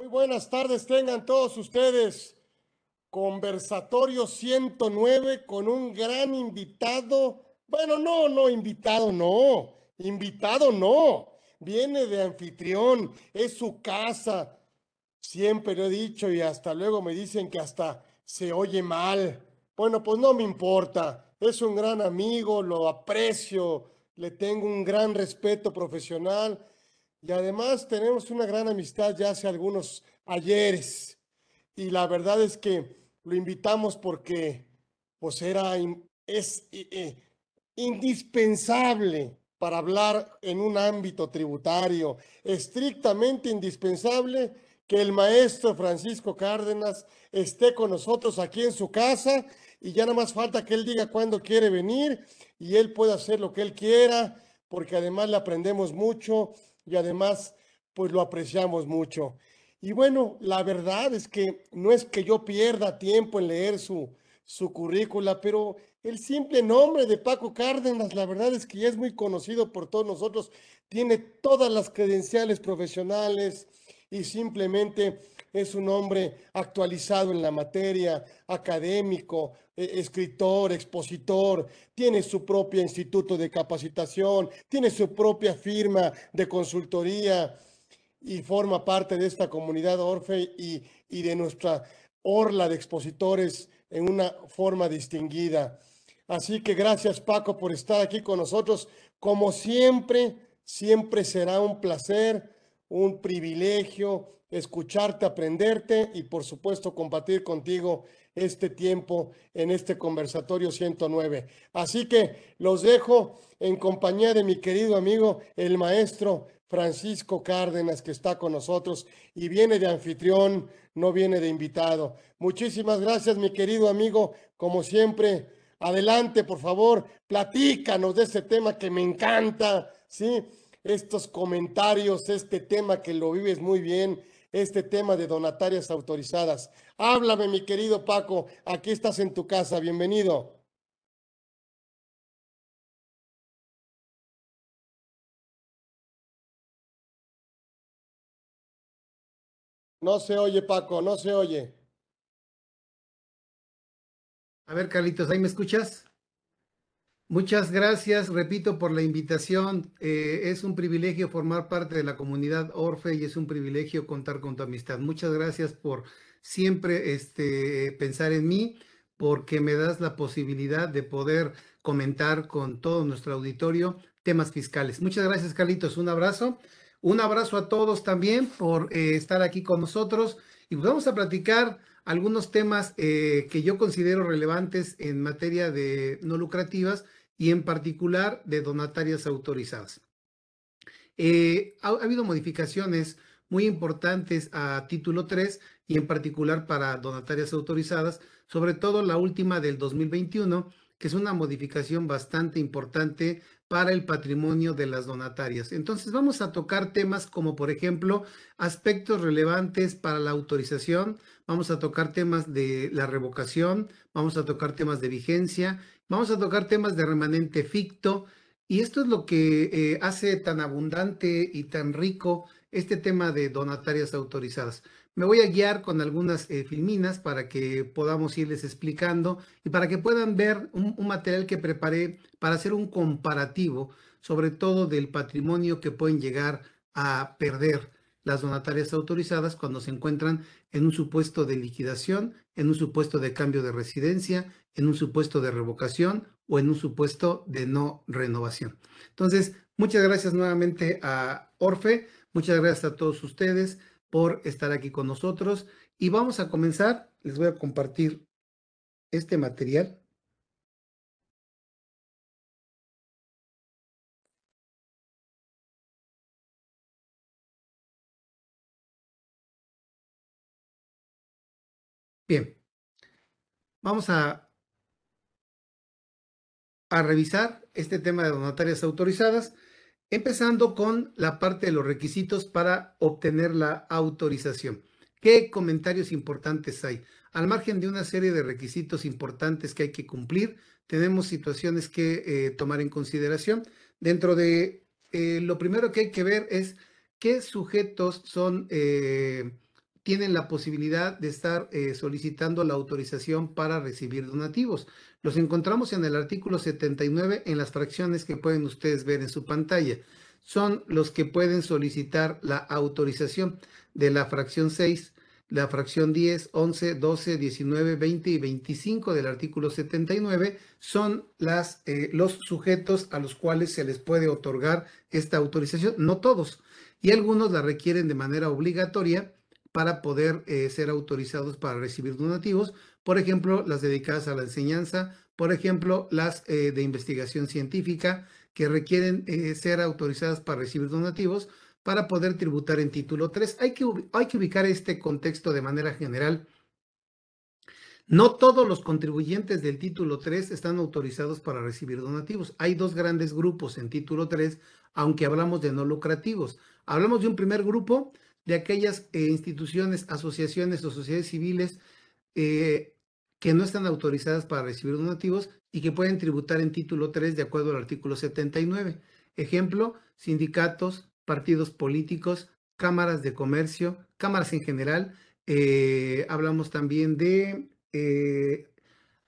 Muy buenas tardes, tengan todos ustedes. Conversatorio 109 con un gran invitado. Bueno, no, no, invitado no. Invitado no. Viene de anfitrión, es su casa. Siempre lo he dicho y hasta luego me dicen que hasta se oye mal. Bueno, pues no me importa. Es un gran amigo, lo aprecio, le tengo un gran respeto profesional y además tenemos una gran amistad ya hace algunos ayeres. Y la verdad es que lo invitamos porque pues era, es indispensable para hablar en un ámbito tributario, estrictamente indispensable que el maestro Francisco Cárdenas esté con nosotros aquí en su casa y ya nada más falta que él diga cuándo quiere venir y él puede hacer lo que él quiera, porque además le aprendemos mucho y además pues lo apreciamos mucho. Y bueno, la verdad es que no es que yo pierda tiempo en leer su, su currícula, pero el simple nombre de Paco Cárdenas, la verdad es que ya es muy conocido por todos nosotros, tiene todas las credenciales profesionales y simplemente es un hombre actualizado en la materia, académico, e, escritor, expositor, tiene su propio instituto de capacitación, tiene su propia firma de consultoría y forma parte de esta comunidad Orfe y, y de nuestra orla de expositores en una forma distinguida. Así que gracias Paco por estar aquí con nosotros. Como siempre, siempre será un placer, un privilegio escucharte, aprenderte y por supuesto compartir contigo este tiempo en este conversatorio 109. Así que los dejo en compañía de mi querido amigo, el maestro Francisco Cárdenas, que está con nosotros y viene de anfitrión, no viene de invitado. Muchísimas gracias, mi querido amigo. Como siempre, adelante, por favor, platícanos de ese tema que me encanta, ¿sí? Estos comentarios, este tema que lo vives muy bien, este tema de donatarias autorizadas. Háblame, mi querido Paco, aquí estás en tu casa, bienvenido. No se oye, Paco, no se oye. A ver, Carlitos, ¿ahí me escuchas? Muchas gracias, repito, por la invitación. Eh, es un privilegio formar parte de la comunidad Orfe y es un privilegio contar con tu amistad. Muchas gracias por siempre este, pensar en mí, porque me das la posibilidad de poder comentar con todo nuestro auditorio temas fiscales. Muchas gracias, Carlitos. Un abrazo. Un abrazo a todos también por eh, estar aquí con nosotros y pues vamos a platicar algunos temas eh, que yo considero relevantes en materia de no lucrativas y en particular de donatarias autorizadas. Eh, ha, habido modificaciones muy importantes a título 3 y en particular para donatarias autorizadas, sobre todo la última del 2021, que es una modificación bastante importante para el patrimonio de las donatarias. Entonces vamos a tocar temas como por ejemplo aspectos relevantes para la autorización, vamos a tocar temas de la revocación, vamos a tocar temas de vigencia, vamos a tocar temas de remanente ficto y esto es lo que eh, hace tan abundante y tan rico este tema de donatarias autorizadas. Me voy a guiar con algunas eh, filminas para que podamos irles explicando y para que puedan ver un, material que preparé para hacer un comparativo, sobre todo del patrimonio que pueden llegar a perder las donatarias autorizadas cuando se encuentran en un supuesto de liquidación, en un supuesto de cambio de residencia, en un supuesto de revocación o en un supuesto de no renovación. Entonces, muchas gracias nuevamente a Orfe, muchas gracias a todos ustedes por estar aquí con nosotros y vamos a comenzar. Les voy a compartir este material. Bien, vamos a, a revisar este tema de donatarias autorizadas empezando con la parte de los requisitos para obtener la autorización. ¿Qué comentarios importantes hay? Al margen de una serie de requisitos importantes que hay que cumplir, tenemos situaciones que eh, tomar en consideración. Dentro de eh, lo primero que hay que ver es qué sujetos son, eh, tienen la posibilidad de estar eh, solicitando la autorización para recibir donativos. Los encontramos en el artículo 79 en las fracciones que pueden ustedes ver en su pantalla. Son los que pueden solicitar la autorización de la fracción 6, la fracción 10, 11, 12, 19, 20 y 25 del artículo 79 son eh, los sujetos a los cuales se les puede otorgar esta autorización. No todos. Y algunos la requieren de manera obligatoria para poder eh, ser autorizados para recibir donativos, por ejemplo, las dedicadas a la enseñanza, por ejemplo, las eh, de investigación científica que requieren eh, ser autorizadas para recibir donativos para poder tributar en título 3. Hay que, hay que ubicar este contexto de manera general. No todos los contribuyentes del título 3 están autorizados para recibir donativos. Hay dos grandes grupos en título 3, aunque hablamos de no lucrativos. Hablamos de un primer grupo de aquellas eh, instituciones, asociaciones o sociedades civiles eh, que no están autorizadas para recibir donativos y que pueden tributar en título 3 de acuerdo al artículo 79. Ejemplo, sindicatos, partidos políticos, cámaras de comercio, cámaras en general. Eh, hablamos también de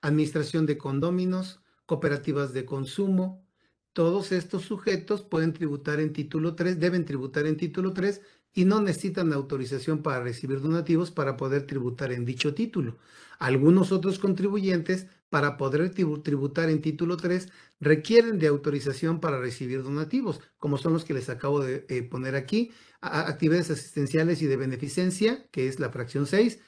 administración de condóminos, cooperativas de consumo. Todos estos sujetos pueden tributar en título 3, deben tributar en título 3 y no necesitan autorización para recibir donativos para poder tributar en dicho título. Algunos otros contribuyentes, para poder tributar en título 3, requieren de autorización para recibir donativos, como son los que les acabo de eh, poner aquí, actividades asistenciales y de beneficencia, que es la fracción 6,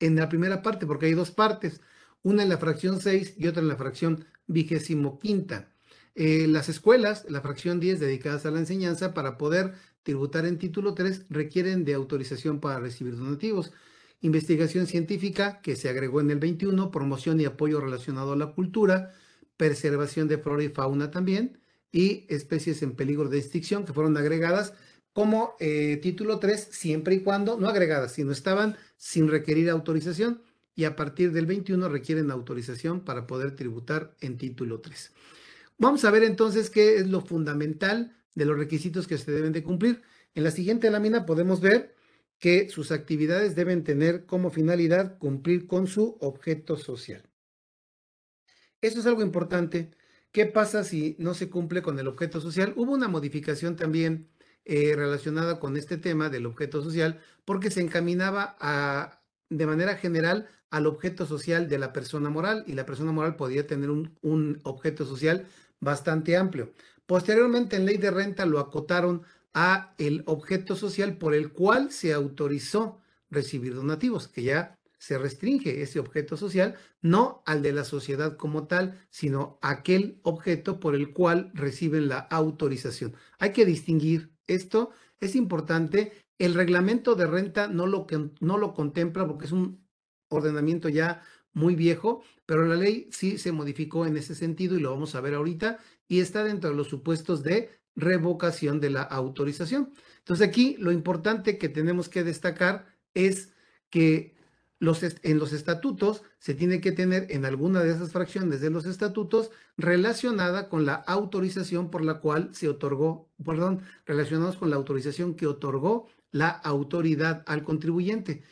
en la primera parte, porque hay dos partes, una en la fracción 6 y otra en la fracción vigésimo quinta. Eh, las escuelas, la fracción 10 dedicadas a la enseñanza, para poder tributar en título 3 requieren de autorización para recibir donativos. Investigación científica, que se agregó en el 21, promoción y apoyo relacionado a la cultura, preservación de flora y fauna también, y especies en peligro de extinción, que fueron agregadas como eh, título 3, siempre y cuando, no agregadas, sino estaban sin requerir autorización, y a partir del 21 requieren autorización para poder tributar en título 3. Vamos a ver entonces qué es lo fundamental de los requisitos que se deben de cumplir. En la siguiente lámina podemos ver que sus actividades deben tener como finalidad cumplir con su objeto social. Eso es algo importante. ¿Qué pasa si no se cumple con el objeto social? Hubo una modificación también eh, relacionada con este tema del objeto social porque se encaminaba a, de manera general al objeto social de la persona moral y la persona moral podía tener un, un objeto social bastante amplio. Posteriormente, en ley de renta lo acotaron a el objeto social por el cual se autorizó recibir donativos, que ya se restringe ese objeto social, no al de la sociedad como tal, sino aquel objeto por el cual reciben la autorización. Hay que distinguir esto, es importante. El reglamento de renta no lo, no lo contempla porque es un ordenamiento ya muy viejo, pero la ley sí se modificó en ese sentido y lo vamos a ver ahorita y está dentro de los supuestos de revocación de la autorización. Entonces aquí lo importante que tenemos que destacar es que los en los estatutos se tiene que tener en alguna de esas fracciones de los estatutos relacionada con la autorización por la cual se otorgó, perdón, relacionados con la autorización que otorgó la autoridad al contribuyente.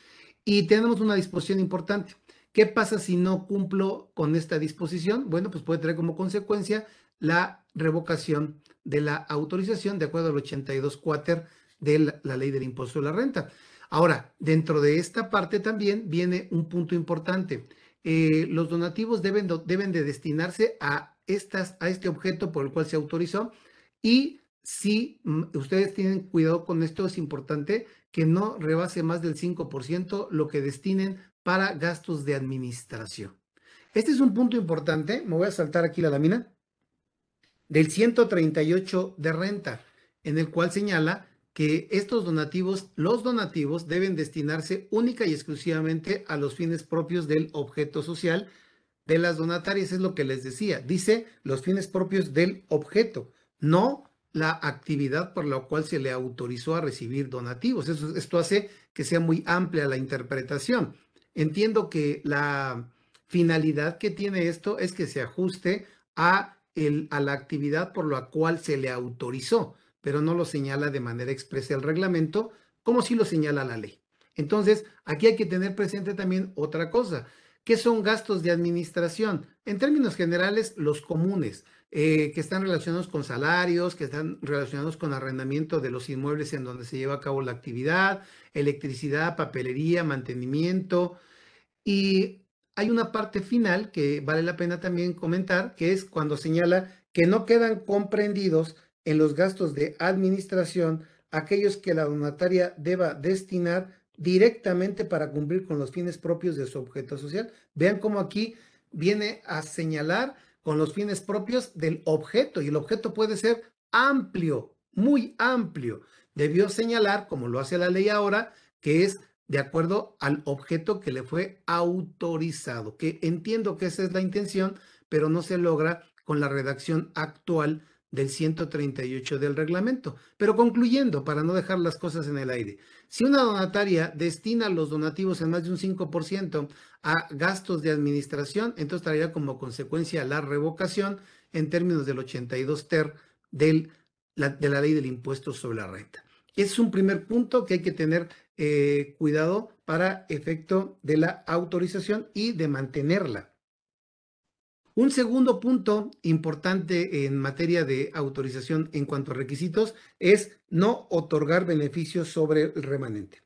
Y tenemos una disposición importante. ¿Qué pasa si no cumplo con esta disposición? Bueno, pues puede traer como consecuencia la revocación de la autorización de acuerdo al 82 cuater de la, ley del impuesto de la renta. Ahora, dentro de esta parte también viene un punto importante. Eh, los donativos deben, deben de destinarse a, estas, a este objeto por el cual se autorizó y si mm, ustedes tienen cuidado con esto, es importante que no rebase más del 5% lo que destinen para gastos de administración. Este es un punto importante. Me voy a saltar aquí la lámina del 138 de renta, en el cual señala que estos donativos, los donativos deben destinarse única y exclusivamente a los fines propios del objeto social de las donatarias, es lo que les decía, dice los fines propios del objeto, no la actividad por la cual se le autorizó a recibir donativos. esto hace que sea muy amplia la interpretación. Entiendo que la finalidad que tiene esto es que se ajuste a a la actividad por la cual se le autorizó, pero no lo señala de manera expresa el reglamento, como si lo señala la ley. Entonces, aquí hay que tener presente también otra cosa. ¿Qué son gastos de administración? En términos generales, los comunes, eh, que están relacionados con salarios, que están relacionados con arrendamiento de los inmuebles en donde se lleva a cabo la actividad, electricidad, papelería, mantenimiento. Y hay una parte final que vale la pena también comentar, que es cuando señala que no quedan comprendidos en los gastos de administración aquellos que la donataria deba destinar directamente para cumplir con los fines propios de su objeto social. Vean cómo aquí viene a señalar con los fines propios del objeto y el objeto puede ser amplio, muy amplio. Debió señalar, como lo hace la ley ahora, que es de acuerdo al objeto que le fue autorizado, que entiendo que esa es la intención, pero no se logra con la redacción actual del 138 del reglamento. Pero concluyendo, para no dejar las cosas en el aire, si una donataria destina los donativos en más de un 5% a gastos de administración, entonces traería como consecuencia la revocación en términos del 82 ter del, de la ley del impuesto sobre la renta. Es un primer punto que hay que tener eh, cuidado para efecto de la autorización y de mantenerla. Un segundo punto importante en materia de autorización en cuanto a requisitos es no otorgar beneficios sobre el remanente.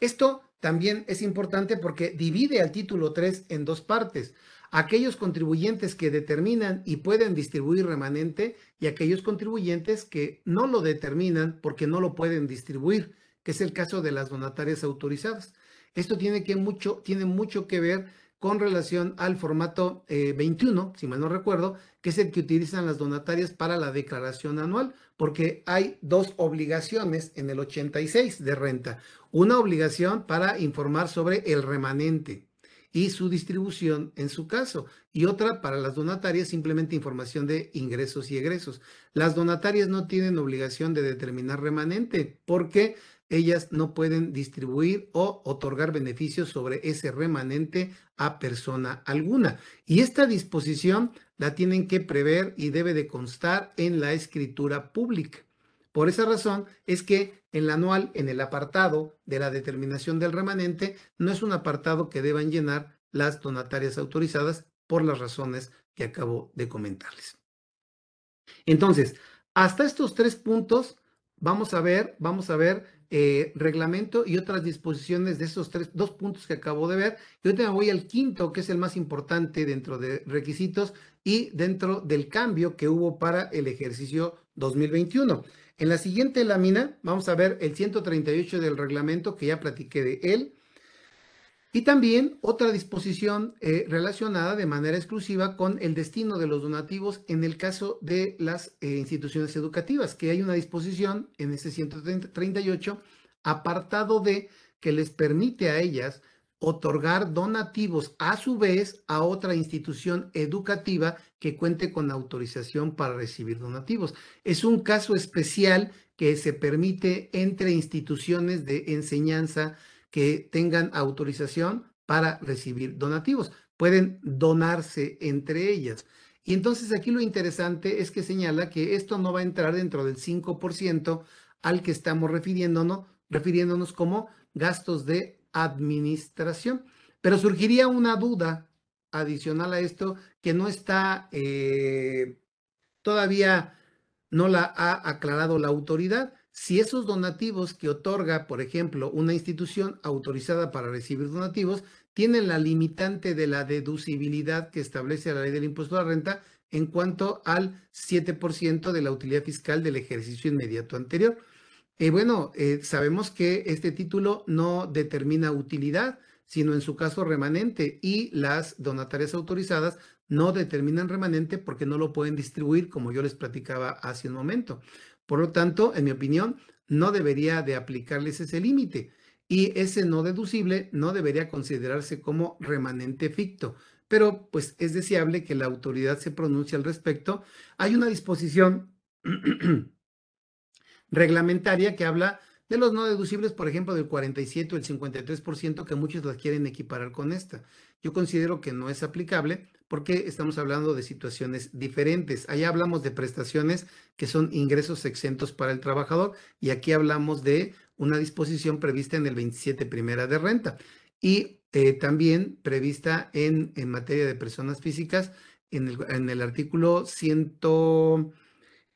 Esto también es importante porque divide al título 3 en dos partes. Aquellos contribuyentes que determinan y pueden distribuir remanente y aquellos contribuyentes que no lo determinan porque no lo pueden distribuir, que es el caso de las donatarias autorizadas. Esto tiene, que mucho, tiene mucho que ver con relación al formato 21, eh, si mal no recuerdo, que es el que utilizan las donatarias para la declaración anual, porque hay dos obligaciones en el 86 de renta. Una obligación para informar sobre el remanente y su distribución en su caso, y otra para las donatarias simplemente información de ingresos y egresos. Las donatarias no tienen obligación de determinar remanente porque ellas no pueden distribuir o otorgar beneficios sobre ese remanente a persona alguna. Y esta disposición la tienen que prever y debe de constar en la escritura pública. Por esa razón es que en el anual, en el apartado de la determinación del remanente, no es un apartado que deban llenar las donatarias autorizadas por las razones que acabo de comentarles. Entonces, hasta estos tres puntos, vamos a ver, vamos a ver eh, reglamento y otras disposiciones de esos tres, dos puntos que acabo de ver. Y ahorita me voy al quinto, que es el más importante dentro de requisitos y dentro del cambio que hubo para el ejercicio 2021. En la siguiente lámina vamos a ver el 138 del reglamento, que ya platiqué de él. Y también otra disposición eh, relacionada de manera exclusiva con el destino de los donativos en el caso de las eh, instituciones educativas, que hay una disposición en ese 138, apartado de que les permite a ellas otorgar donativos a su vez a otra institución educativa que cuente con autorización para recibir donativos. Es un caso especial que se permite entre instituciones de enseñanza que tengan autorización para recibir donativos. Pueden donarse entre ellas. Y entonces aquí lo interesante es que señala que esto no va a entrar dentro del 5% al que estamos refiriéndonos, refiriéndonos como gastos de administración. Pero surgiría una duda adicional a esto que no está eh, todavía, no la ha aclarado la autoridad si esos donativos que otorga, por ejemplo, una institución autorizada para recibir donativos, tienen la limitante de la deducibilidad que establece la ley del impuesto a la renta en cuanto al 7% de la utilidad fiscal del ejercicio inmediato anterior. Y bueno, eh, sabemos que este título no determina utilidad, sino en su caso remanente, y las donatarias autorizadas no determinan remanente porque no lo pueden distribuir, como yo les platicaba hace un momento. Por lo tanto, en mi opinión, no debería de aplicarles ese límite y ese no deducible no debería considerarse como remanente ficto. Pero pues es deseable que la autoridad se pronuncie al respecto. Hay una disposición reglamentaria que habla de los no deducibles, por ejemplo, del 47 o el 53%, que muchos las quieren equiparar con esta. Yo considero que no es aplicable porque estamos hablando de situaciones diferentes. Allá hablamos de prestaciones que son ingresos exentos para el trabajador y aquí hablamos de una disposición prevista en el 27 primera de renta y eh, también prevista en, en, materia de personas físicas en el, en el artículo 142,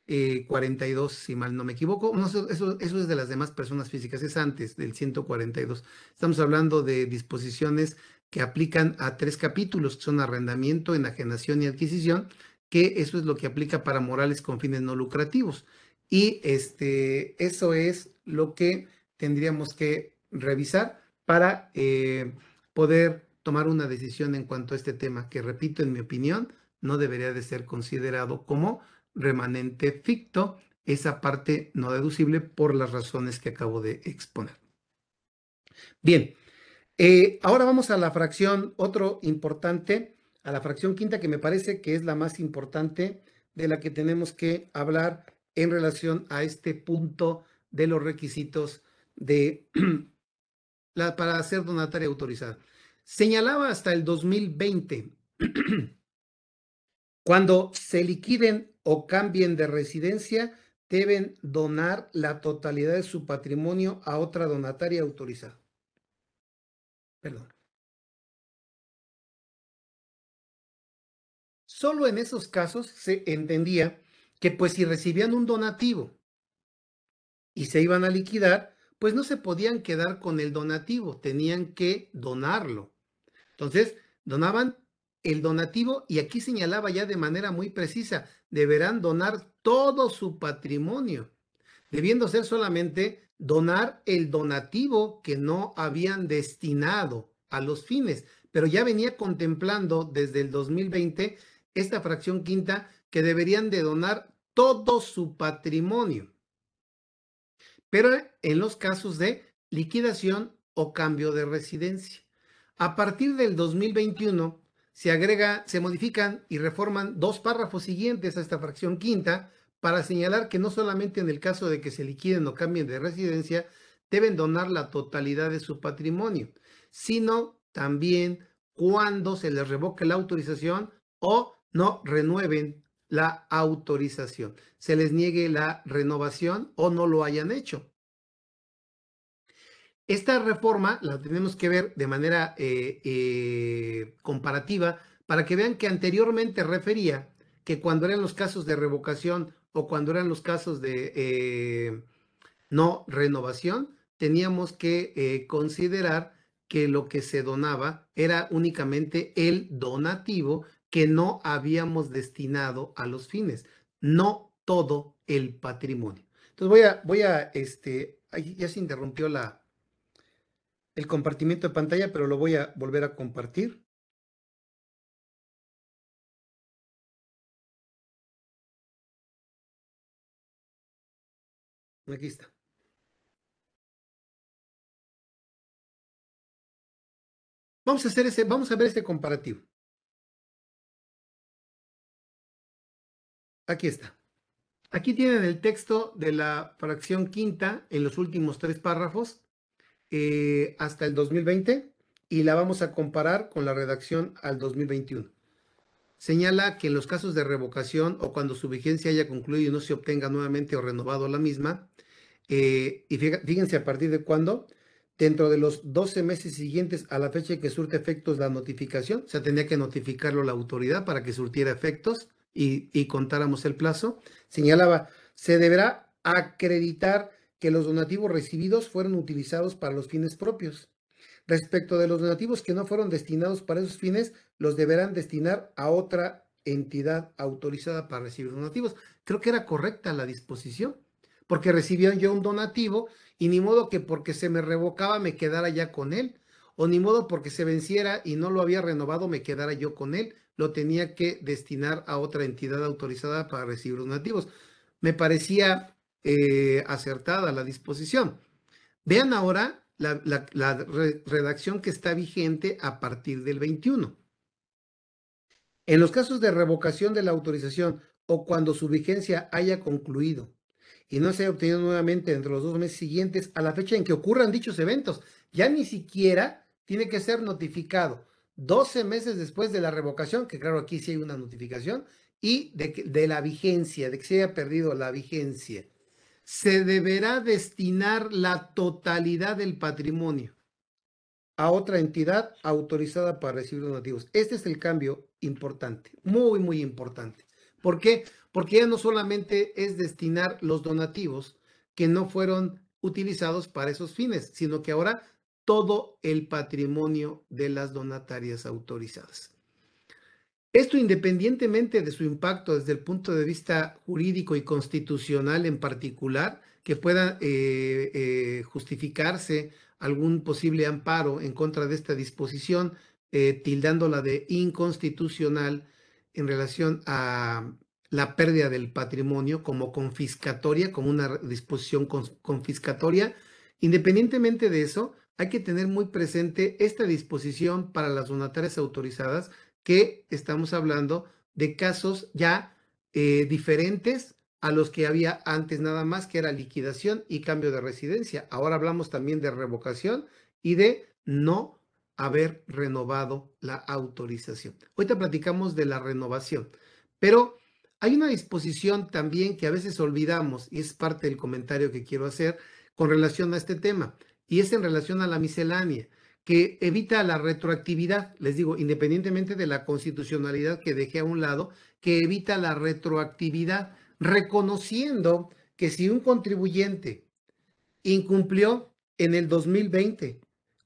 eh, si mal no me equivoco. No, eso, eso, es de las demás personas físicas, es antes del 142. Estamos hablando de disposiciones que aplican a tres capítulos, que son arrendamiento, enajenación y adquisición, que eso es lo que aplica para morales con fines no lucrativos. Y este, eso es lo que tendríamos que revisar para eh, poder tomar una decisión en cuanto a este tema, que repito, en mi opinión, no debería de ser considerado como remanente ficto, esa parte no deducible por las razones que acabo de exponer. Bien, eh, ahora vamos a la fracción, otro importante, a la fracción quinta que me parece que es la más importante de la que tenemos que hablar en relación a este punto de los requisitos de para ser donataria autorizada. Señalaba hasta el 2020, cuando se liquiden o cambien de residencia, deben donar la totalidad de su patrimonio a otra donataria autorizada. Perdón. Solo en esos casos se entendía que pues si recibían un donativo y se iban a liquidar, pues no se podían quedar con el donativo, tenían que donarlo. Entonces, donaban el donativo y aquí señalaba ya de manera muy precisa, deberán donar todo su patrimonio, debiendo ser solamente donar el donativo que no habían destinado a los fines, pero ya venía contemplando desde el 2020 esta fracción quinta que deberían de donar todo su patrimonio. Pero en los casos de liquidación o cambio de residencia. A partir del 2021 se agrega, se modifican y reforman dos párrafos siguientes a esta fracción quinta para señalar que no solamente en el caso de que se liquiden o cambien de residencia deben donar la totalidad de su patrimonio, sino también cuando se les revoque la autorización o no renueven la autorización, se les niegue la renovación o no lo hayan hecho. Esta reforma la tenemos que ver de manera eh, eh, comparativa para que vean que anteriormente refería que cuando eran los casos de revocación o cuando eran los casos de eh, no renovación, teníamos que considerar que lo que se donaba era únicamente el donativo que no habíamos destinado a los fines, no todo el patrimonio. Entonces voy a, voy a, este, ya se interrumpió la, el compartimiento de pantalla, pero lo voy a volver a compartir. Aquí está. Vamos a hacer ese, vamos a ver este comparativo. Aquí está. Aquí tienen el texto de la fracción quinta en los últimos tres párrafos eh, hasta el 2020 y la vamos a comparar con la redacción al 2021. Señala que en los casos de revocación o cuando su vigencia haya concluido y no se obtenga nuevamente o renovado la misma, eh, y fíjense a partir de cuándo, dentro de los 12 meses siguientes a la fecha en que surte efectos la notificación, o sea, tenía que notificarlo la autoridad para que surtiera efectos y, contáramos el plazo, señalaba, se deberá acreditar que los donativos recibidos fueron utilizados para los fines propios. Respecto de los donativos que no fueron destinados para esos fines, los deberán destinar a otra entidad autorizada para recibir donativos. Creo que era correcta la disposición, porque recibían yo un donativo y ni modo que porque se me revocaba me quedara ya con él, o ni modo porque se venciera y no lo había renovado me quedara yo con él lo tenía que destinar a otra entidad autorizada para recibir donativos. Me parecía eh, acertada la disposición. Vean ahora la, redacción que está vigente a partir del 21. En los casos de revocación de la autorización o cuando su vigencia haya concluido y no se haya obtenido nuevamente entre los dos meses siguientes a la fecha en que ocurran dichos eventos, ya ni siquiera tiene que ser notificado 12 meses después de la revocación, que claro, aquí sí hay una notificación, y de, de la vigencia, de que se haya perdido la vigencia. Se deberá destinar la totalidad del patrimonio a otra entidad autorizada para recibir donativos. Este es el cambio importante, muy, muy importante. ¿Por qué? Porque ya no solamente es destinar los donativos que no fueron utilizados para esos fines, sino que ahora todo el patrimonio de las donatarias autorizadas. Esto independientemente de su impacto desde el punto de vista jurídico y constitucional en particular, que pueda eh, eh, justificarse algún posible amparo en contra de esta disposición, eh, tildándola de inconstitucional en relación a la pérdida del patrimonio como confiscatoria, como una disposición confiscatoria. Independientemente de eso, hay que tener muy presente esta disposición para las donatarias autorizadas, que estamos hablando de casos ya eh, diferentes a los que había antes nada más, que era liquidación y cambio de residencia. Ahora hablamos también de revocación y de no haber renovado la autorización. Ahorita platicamos de la renovación, pero hay una disposición también que a veces olvidamos y es parte del comentario que quiero hacer con relación a este tema y es en relación a la miscelánea que evita la retroactividad, les digo, independientemente de la constitucionalidad que dejé a un lado, que evita la retroactividad reconociendo que si un contribuyente incumplió en el 2020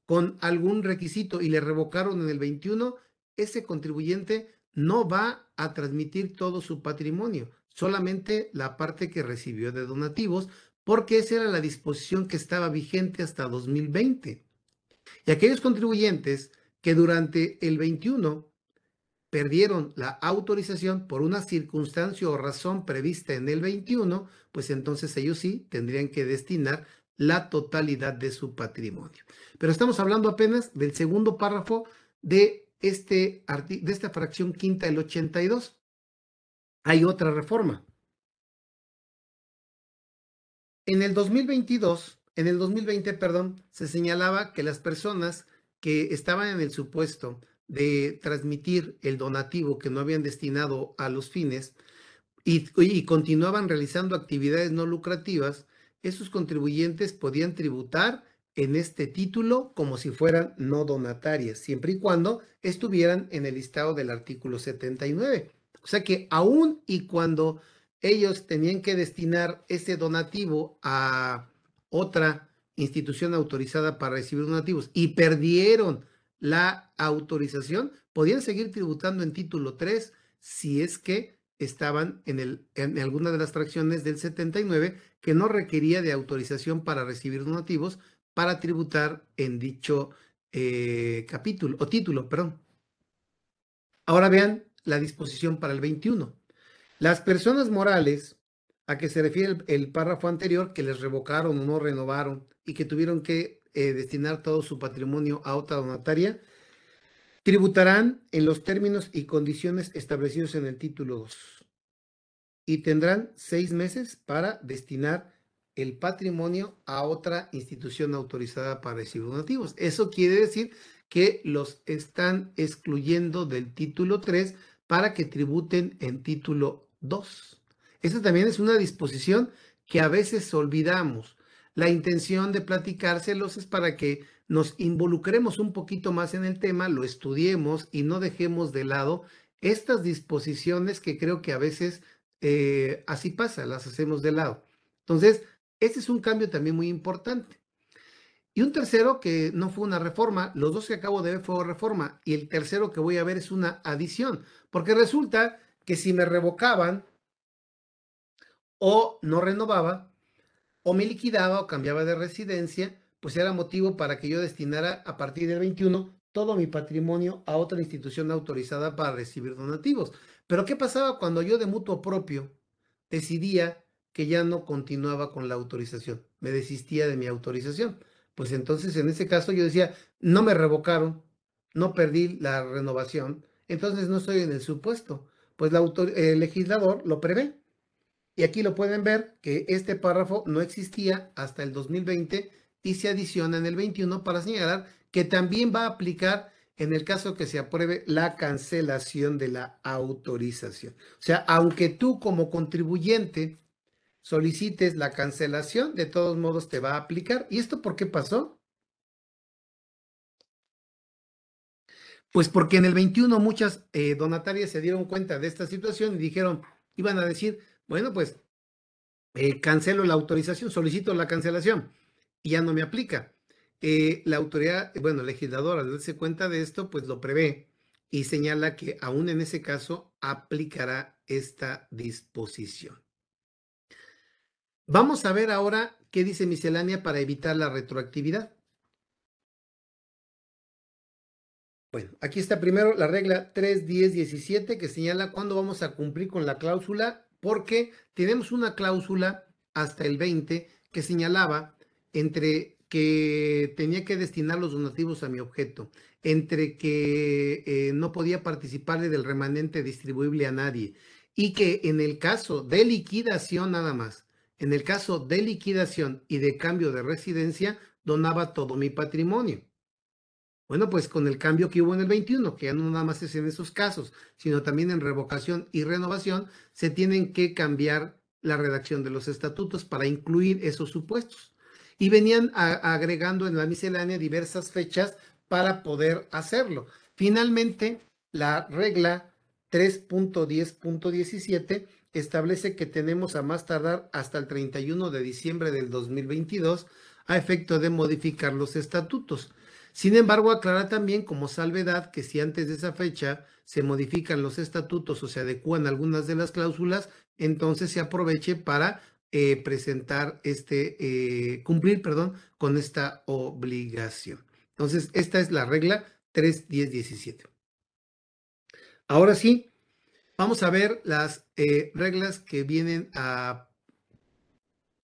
con algún requisito y le revocaron en el 21, ese contribuyente no va a transmitir todo su patrimonio, solamente la parte que recibió de donativos, porque esa era la disposición que estaba vigente hasta 2020. Y aquellos contribuyentes que durante el 21 perdieron la autorización por una circunstancia o razón prevista en el 21, pues entonces ellos sí tendrían que destinar la totalidad de su patrimonio. Pero estamos hablando apenas del segundo párrafo de, este, de esta fracción quinta del 82. Hay otra reforma. En el 2022, en el 2020, perdón, se señalaba que las personas que estaban en el supuesto de transmitir el donativo que no habían destinado a los fines y, y, continuaban realizando actividades no lucrativas, esos contribuyentes podían tributar en este título como si fueran no donatarias, siempre y cuando estuvieran en el listado del artículo 79. O sea que aún y cuando ellos tenían que destinar ese donativo a otra institución autorizada para recibir donativos y perdieron la autorización, podían seguir tributando en título 3 si es que estaban en, el, en alguna de las fracciones del 79 que no requería de autorización para recibir donativos para tributar en dicho eh, capítulo o título, perdón. Ahora vean la disposición para el 21. Las personas morales a que se refiere el, párrafo anterior que les revocaron o no renovaron y que tuvieron que eh, destinar todo su patrimonio a otra donataria, tributarán en los términos y condiciones establecidos en el título 2 y tendrán seis meses para destinar el patrimonio a otra institución autorizada para recibir donativos. Eso quiere decir que los están excluyendo del título 3 para que tributen en título 2. Esa también es una disposición que a veces olvidamos. La intención de platicárselos es para que nos involucremos un poquito más en el tema, lo estudiemos y no dejemos de lado estas disposiciones que creo que a veces eh, así pasa, las hacemos de lado. Entonces, este es un cambio también muy importante. Y un tercero que no fue una reforma, los dos que acabo de ver fue reforma, y el tercero que voy a ver es una adición, porque resulta que si me revocaban o no renovaba, o me liquidaba o cambiaba de residencia, pues era motivo para que yo destinara a partir del 21 todo mi patrimonio a otra institución autorizada para recibir donativos. Pero ¿qué pasaba cuando yo de mutuo propio decidía que ya no continuaba con la autorización? Me desistía de mi autorización. Pues entonces en ese caso yo decía, no me revocaron, no perdí la renovación, entonces no estoy en el supuesto. Pues el legislador lo prevé. Y aquí lo pueden ver que este párrafo no existía hasta el 2020 y se adiciona en el 21 para señalar que también va a aplicar en el caso que se apruebe la cancelación de la autorización. O sea, aunque tú como contribuyente solicites la cancelación, de todos modos te va a aplicar. ¿Y esto por qué pasó? Pues porque en el 21 muchas eh, donatarias se dieron cuenta de esta situación y dijeron, iban a decir, bueno, pues eh, cancelo la autorización, solicito la cancelación y ya no me aplica. Eh, la autoridad, bueno, legisladora, al darse cuenta de esto, pues lo prevé y señala que aún en ese caso aplicará esta disposición. Vamos a ver ahora qué dice miscelánea para evitar la retroactividad. Bueno, aquí está primero la regla 3.10.17 que señala cuándo vamos a cumplir con la cláusula, porque tenemos una cláusula hasta el 20 que señalaba entre que tenía que destinar los donativos a mi objeto, entre que eh, no podía participar del remanente distribuible a nadie y que en el caso de liquidación nada más, en el caso de liquidación y de cambio de residencia, donaba todo mi patrimonio. Bueno, pues con el cambio que hubo en el 21, que ya no nada más es en esos casos, sino también en revocación y renovación, se tienen que cambiar la redacción de los estatutos para incluir esos supuestos y venían agregando en la miscelánea diversas fechas para poder hacerlo. Finalmente, la regla 3.10.17 establece que tenemos a más tardar hasta el 31 de diciembre del 2022 a efecto de modificar los estatutos. Sin embargo, aclara también como salvedad que si antes de esa fecha se modifican los estatutos o se adecúan algunas de las cláusulas, entonces se aproveche para eh, presentar este, eh, cumplir, perdón, con esta obligación. Entonces, esta es la regla 3.10.17. Ahora sí, vamos a ver las eh, reglas que vienen a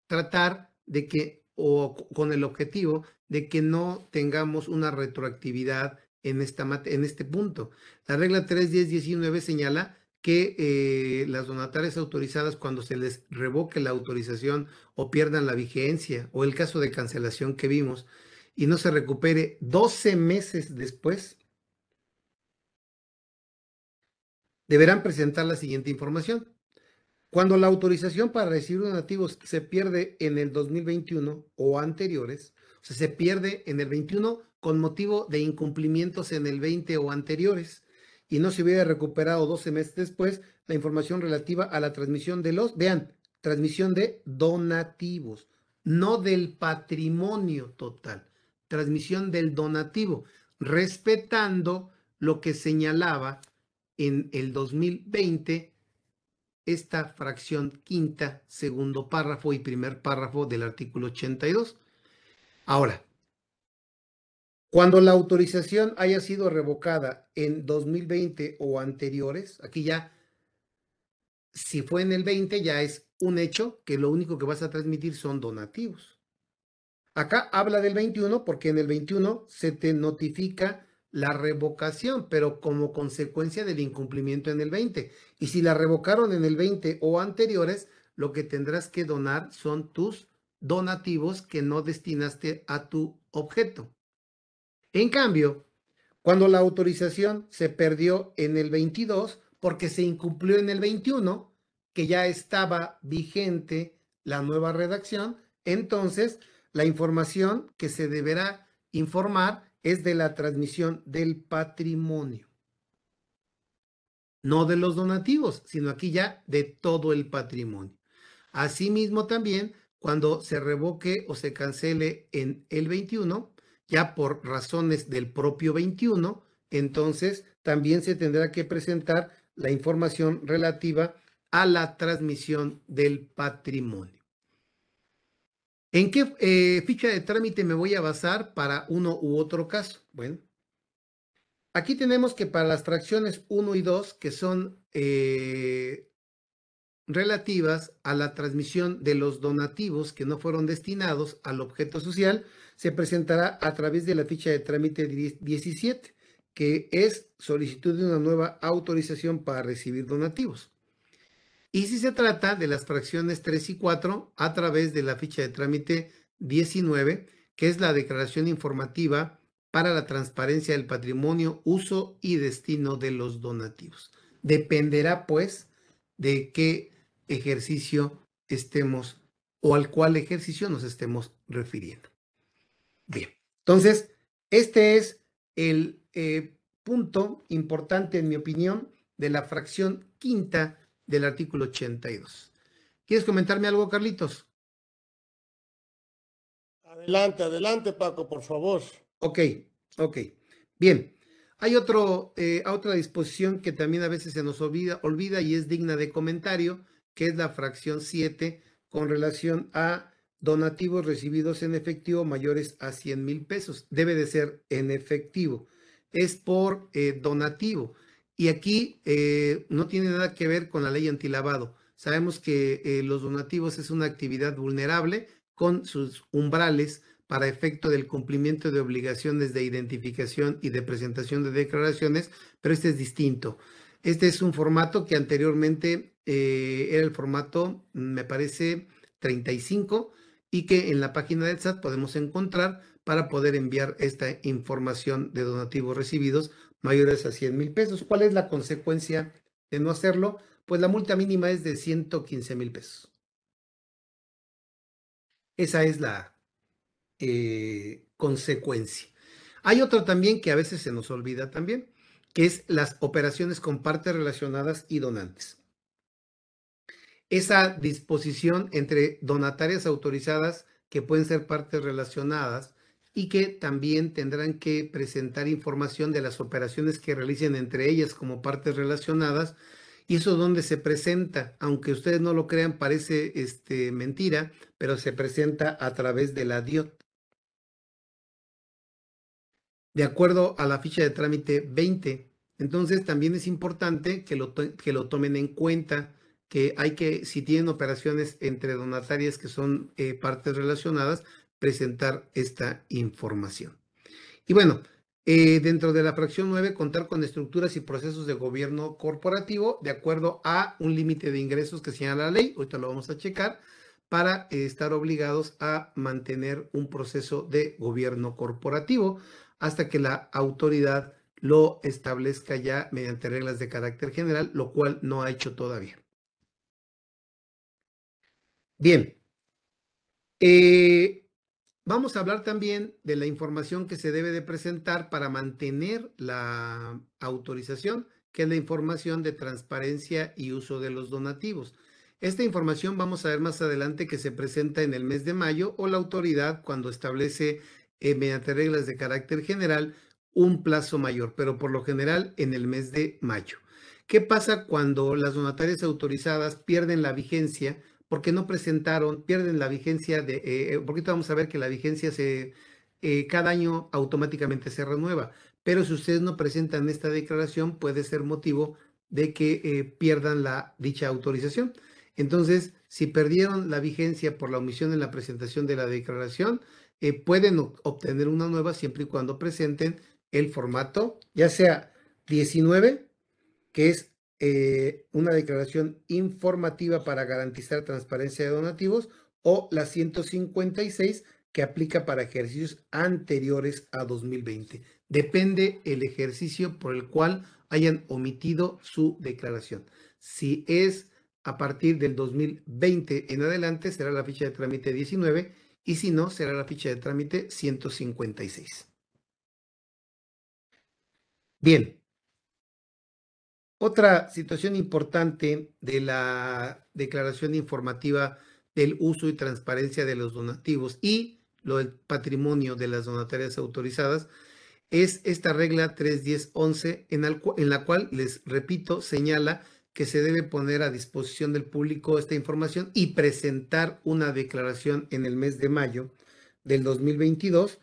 tratar de que, o con el objetivo de que no tengamos una retroactividad en, esta, en este punto. La regla 3.10.19 señala que eh, las donatarias autorizadas cuando se les revoque la autorización o pierdan la vigencia o el caso de cancelación que vimos y no se recupere 12 meses después, deberán presentar la siguiente información. Cuando la autorización para recibir donativos se pierde en el 2021 o anteriores, o sea, se pierde en el 21 con motivo de incumplimientos en el 20 o anteriores, y no se hubiera recuperado 12 meses después la información relativa a la transmisión de los, vean, transmisión de donativos, no del patrimonio total, transmisión del donativo, respetando lo que señalaba en el 2020 esta fracción quinta, segundo párrafo y primer párrafo del artículo 82. Ahora, cuando la autorización haya sido revocada en 2020 o anteriores, aquí ya, si fue en el 20, ya es un hecho que lo único que vas a transmitir son donativos. Acá habla del 21 porque en el 21 se te notifica la revocación, pero como consecuencia del incumplimiento en el 20. Y si la revocaron en el 20 o anteriores, lo que tendrás que donar son tus donativos que no destinaste a tu objeto. En cambio, cuando la autorización se perdió en el 22 porque se incumplió en el 21, que ya estaba vigente la nueva redacción, entonces la información que se deberá informar es de la transmisión del patrimonio. No de los donativos, sino aquí ya de todo el patrimonio. Asimismo también, cuando se revoque o se cancele en el 21, ya por razones del propio 21, entonces también se tendrá que presentar la información relativa a la transmisión del patrimonio. ¿En qué eh, ficha de trámite me voy a basar para uno u otro caso? Bueno, aquí tenemos que para las fracciones 1 y 2, que son eh, relativas a la transmisión de los donativos que no fueron destinados al objeto social, se presentará a través de la ficha de trámite 17, que es solicitud de una nueva autorización para recibir donativos. Y si se trata de las fracciones 3 y 4, a través de la ficha de trámite 19, que es la declaración informativa para la transparencia del patrimonio, uso y destino de los donativos. Dependerá, pues, de qué ejercicio estemos o al cual ejercicio nos estemos refiriendo. Bien, entonces, este es el eh, punto importante, en mi opinión, de la fracción quinta del artículo 82. ¿Quieres comentarme algo, Carlitos? Adelante, adelante, Paco, por favor. Ok, ok. Bien. Hay otro, eh, otra disposición que también a veces se nos olvida, olvida y es digna de comentario, que es la fracción 7 con relación a donativos recibidos en efectivo mayores a 100 mil pesos. Debe de ser en efectivo. Es por eh, donativo. Y aquí eh, no tiene nada que ver con la ley antilavado. Sabemos que los donativos es una actividad vulnerable con sus umbrales para efecto del cumplimiento de obligaciones de identificación y de presentación de declaraciones, pero este es distinto. Este es un formato que anteriormente eh, era el formato, me parece, 35 y que en la página del SAT podemos encontrar para poder enviar esta información de donativos recibidos mayores a 100 mil pesos. ¿Cuál es la consecuencia de no hacerlo? Pues la multa mínima es de 115 mil pesos. Esa es la, eh, consecuencia. Hay otro también que a veces se nos olvida también, que es las operaciones con partes relacionadas y donantes. Esa disposición entre donatarias autorizadas que pueden ser partes relacionadas y que también tendrán que presentar información de las operaciones que realicen entre ellas como partes relacionadas. Y eso donde se presenta, aunque ustedes no lo crean, parece este, mentira, pero se presenta a través de la DIOT de acuerdo a la ficha de trámite 20. Entonces también es importante que lo, que lo tomen en cuenta, que hay que, si tienen operaciones entre donatarias que son eh, partes relacionadas, presentar esta información. Y bueno, eh, dentro de la fracción 9, contar con estructuras y procesos de gobierno corporativo de acuerdo a un límite de ingresos que señala la ley, ahorita lo vamos a checar, para estar obligados a mantener un proceso de gobierno corporativo hasta que la autoridad lo establezca ya mediante reglas de carácter general, lo cual no ha hecho todavía. Bien, eh, vamos a hablar también de la información que se debe de presentar para mantener la autorización, que es la información de transparencia y uso de los donativos. Esta información vamos a ver más adelante que se presenta en el mes de mayo o la autoridad cuando establece eh, mediante reglas de carácter general, un plazo mayor, pero por lo general en el mes de mayo. ¿Qué pasa cuando las donatarias autorizadas pierden la vigencia porque no presentaron, pierden la vigencia de, eh, eh porque vamos a ver que la vigencia se, eh, cada año automáticamente se renueva, pero si ustedes no presentan esta declaración puede ser motivo de que pierdan la dicha autorización. Entonces, si perdieron la vigencia por la omisión en la presentación de la declaración, eh, pueden obtener una nueva siempre y cuando presenten el formato, ya sea 19, que es eh, una declaración informativa para garantizar transparencia de donativos, o la 156, que aplica para ejercicios anteriores a 2020. Depende el ejercicio por el cual hayan omitido su declaración. Si es a partir del 2020 en adelante, será la ficha de trámite 19 y si no, será la ficha de trámite 156. Bien. Otra situación importante de la declaración informativa del uso y transparencia de los donativos y lo del patrimonio de las donatarias autorizadas es esta regla 31011 en, la cual, les repito, señala que se debe poner a disposición del público esta información y presentar una declaración en el mes de mayo del 2022.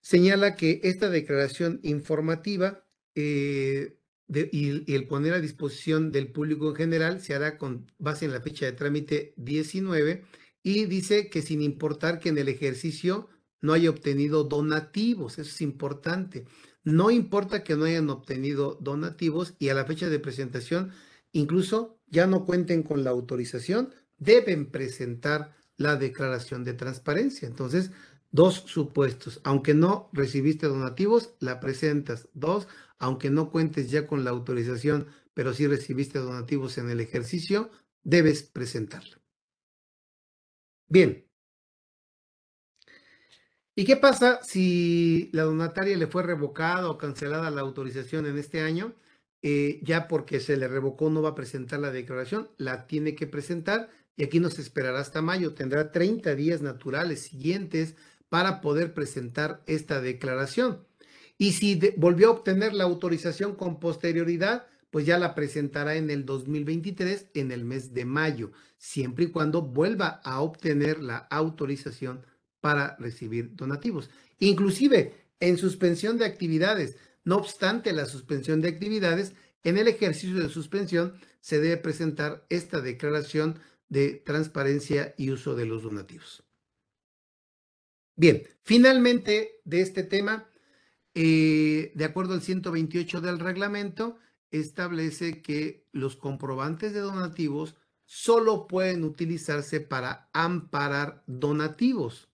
Señala que esta declaración informativa eh, y, el poner a disposición del público en general se hará con base en la fecha de trámite 19 y dice que sin importar que en el ejercicio no haya obtenido donativos, eso es importante. No importa que no hayan obtenido donativos y a la fecha de presentación incluso ya no cuenten con la autorización, deben presentar la declaración de transparencia. Entonces, dos supuestos. Aunque no recibiste donativos, la presentas. Dos, aunque no cuentes ya con la autorización, pero sí recibiste donativos en el ejercicio, debes presentarla. Bien. ¿Y qué pasa si la donataria le fue revocada o cancelada la autorización en este año? Eh, ya porque se le revocó no va a presentar la declaración, la tiene que presentar y aquí nos esperará hasta mayo. Tendrá 30 días naturales siguientes para poder presentar esta declaración. Y si volvió a obtener la autorización con posterioridad, pues ya la presentará en el 2023, en el mes de mayo, siempre y cuando vuelva a obtener la autorización para recibir donativos. Inclusive en suspensión de actividades. No obstante la suspensión de actividades, en el ejercicio de suspensión se debe presentar esta declaración de transparencia y uso de los donativos. Bien, finalmente de este tema, eh, de acuerdo al 128 del reglamento, establece que los comprobantes de donativos solo pueden utilizarse para amparar donativos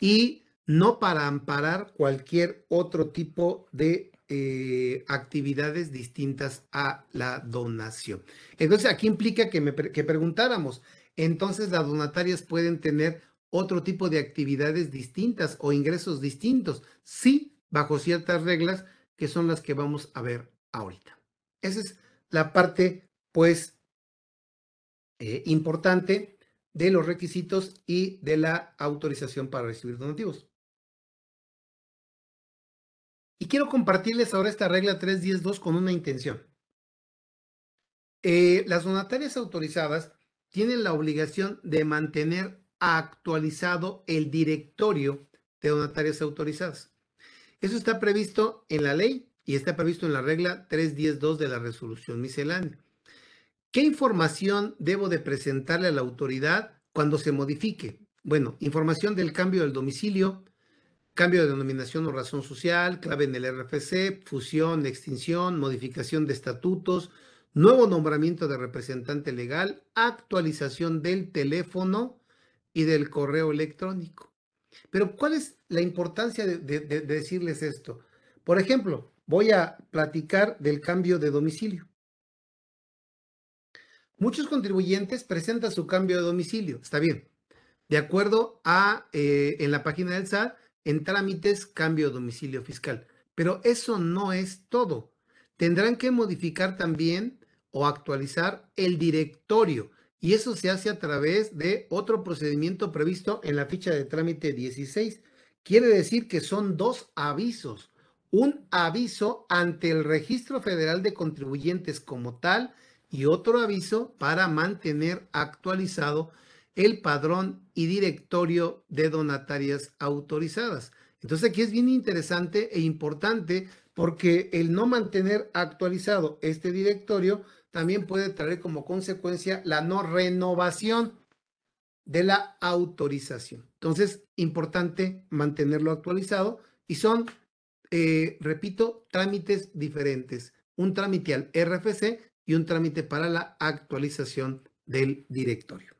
y no para amparar cualquier otro tipo de eh, actividades distintas a la donación. Entonces, aquí implica que, me, que preguntáramos, entonces las donatarias pueden tener otro tipo de actividades distintas o ingresos distintos, sí, bajo ciertas reglas que son las que vamos a ver ahorita. Esa es la parte, pues, eh, importante de los requisitos y de la autorización para recibir donativos. Y quiero compartirles ahora esta regla 3.10.2 con una intención. Eh, las donatarias autorizadas tienen la obligación de mantener actualizado el directorio de donatarias autorizadas. Eso está previsto en la ley y está previsto en la regla 3.10.2 de la resolución miscelánea. ¿Qué información debo de presentarle a la autoridad cuando se modifique? Bueno, información del cambio del domicilio, cambio de denominación o razón social, clave en el RFC, fusión, extinción, modificación de estatutos, nuevo nombramiento de representante legal, actualización del teléfono y del correo electrónico. Pero ¿cuál es la importancia de, de decirles esto? Por ejemplo, voy a platicar del cambio de domicilio. Muchos contribuyentes presentan su cambio de domicilio, está bien, de acuerdo a eh, en la página del SAT, en trámites cambio de domicilio fiscal. Pero eso no es todo. Tendrán que modificar también o actualizar el directorio y eso se hace a través de otro procedimiento previsto en la ficha de trámite 16. Quiere decir que son dos avisos un aviso ante el Registro Federal de Contribuyentes como tal y otro aviso para mantener actualizado el padrón y directorio de donatarias autorizadas. Entonces aquí es bien interesante e importante porque el no mantener actualizado este directorio también puede traer como consecuencia la no renovación de la autorización. Entonces, importante mantenerlo actualizado y son eh, repito, trámites diferentes. Un trámite al RFC y un trámite para la actualización del directorio.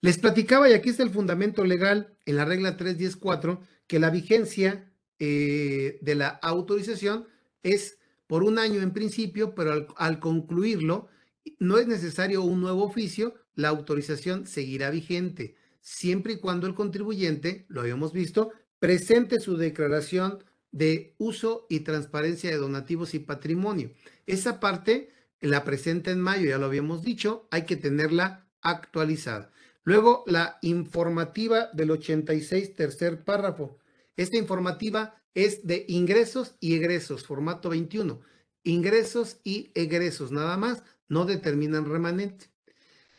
Les platicaba, y aquí está el fundamento legal en la regla 314, que la vigencia eh, de la autorización es por un año en principio, pero al, concluirlo no es necesario un nuevo oficio, la autorización seguirá vigente, siempre y cuando el contribuyente, lo habíamos visto, presente su declaración de uso y transparencia de donativos y patrimonio. Esa parte la presenta en mayo, ya lo habíamos dicho, hay que tenerla actualizada. Luego, la informativa del 86, tercer párrafo. Esta informativa es de ingresos y egresos, formato 21. Ingresos y egresos, nada más, no determinan remanente.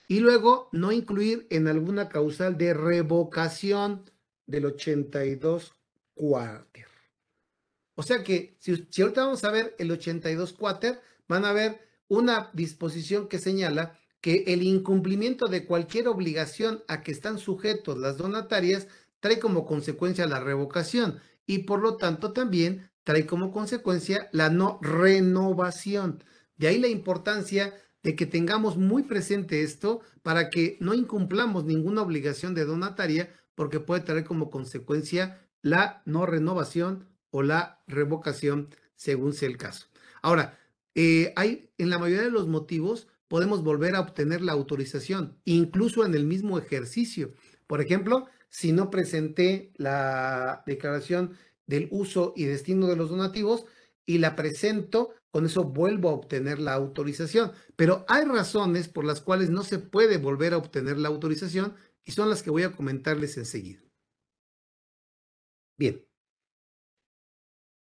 Y luego, no incluir en alguna causal de revocación del 82 cuáter. O sea que si, ahorita vamos a ver el 82 cuáter, van a ver una disposición que señala que el incumplimiento de cualquier obligación a que están sujetos las donatarias trae como consecuencia la revocación y por lo tanto también trae como consecuencia la no renovación. De ahí la importancia de que tengamos muy presente esto para que no incumplamos ninguna obligación de donataria porque puede traer como consecuencia la no renovación o la revocación según sea el caso. Ahora, eh, hay en la mayoría de los motivos podemos volver a obtener la autorización, incluso en el mismo ejercicio. Por ejemplo, si no presenté la declaración del uso y destino de los donativos y la presento, con eso vuelvo a obtener la autorización. Pero hay razones por las cuales no se puede volver a obtener la autorización y son las que voy a comentarles enseguida. Bien.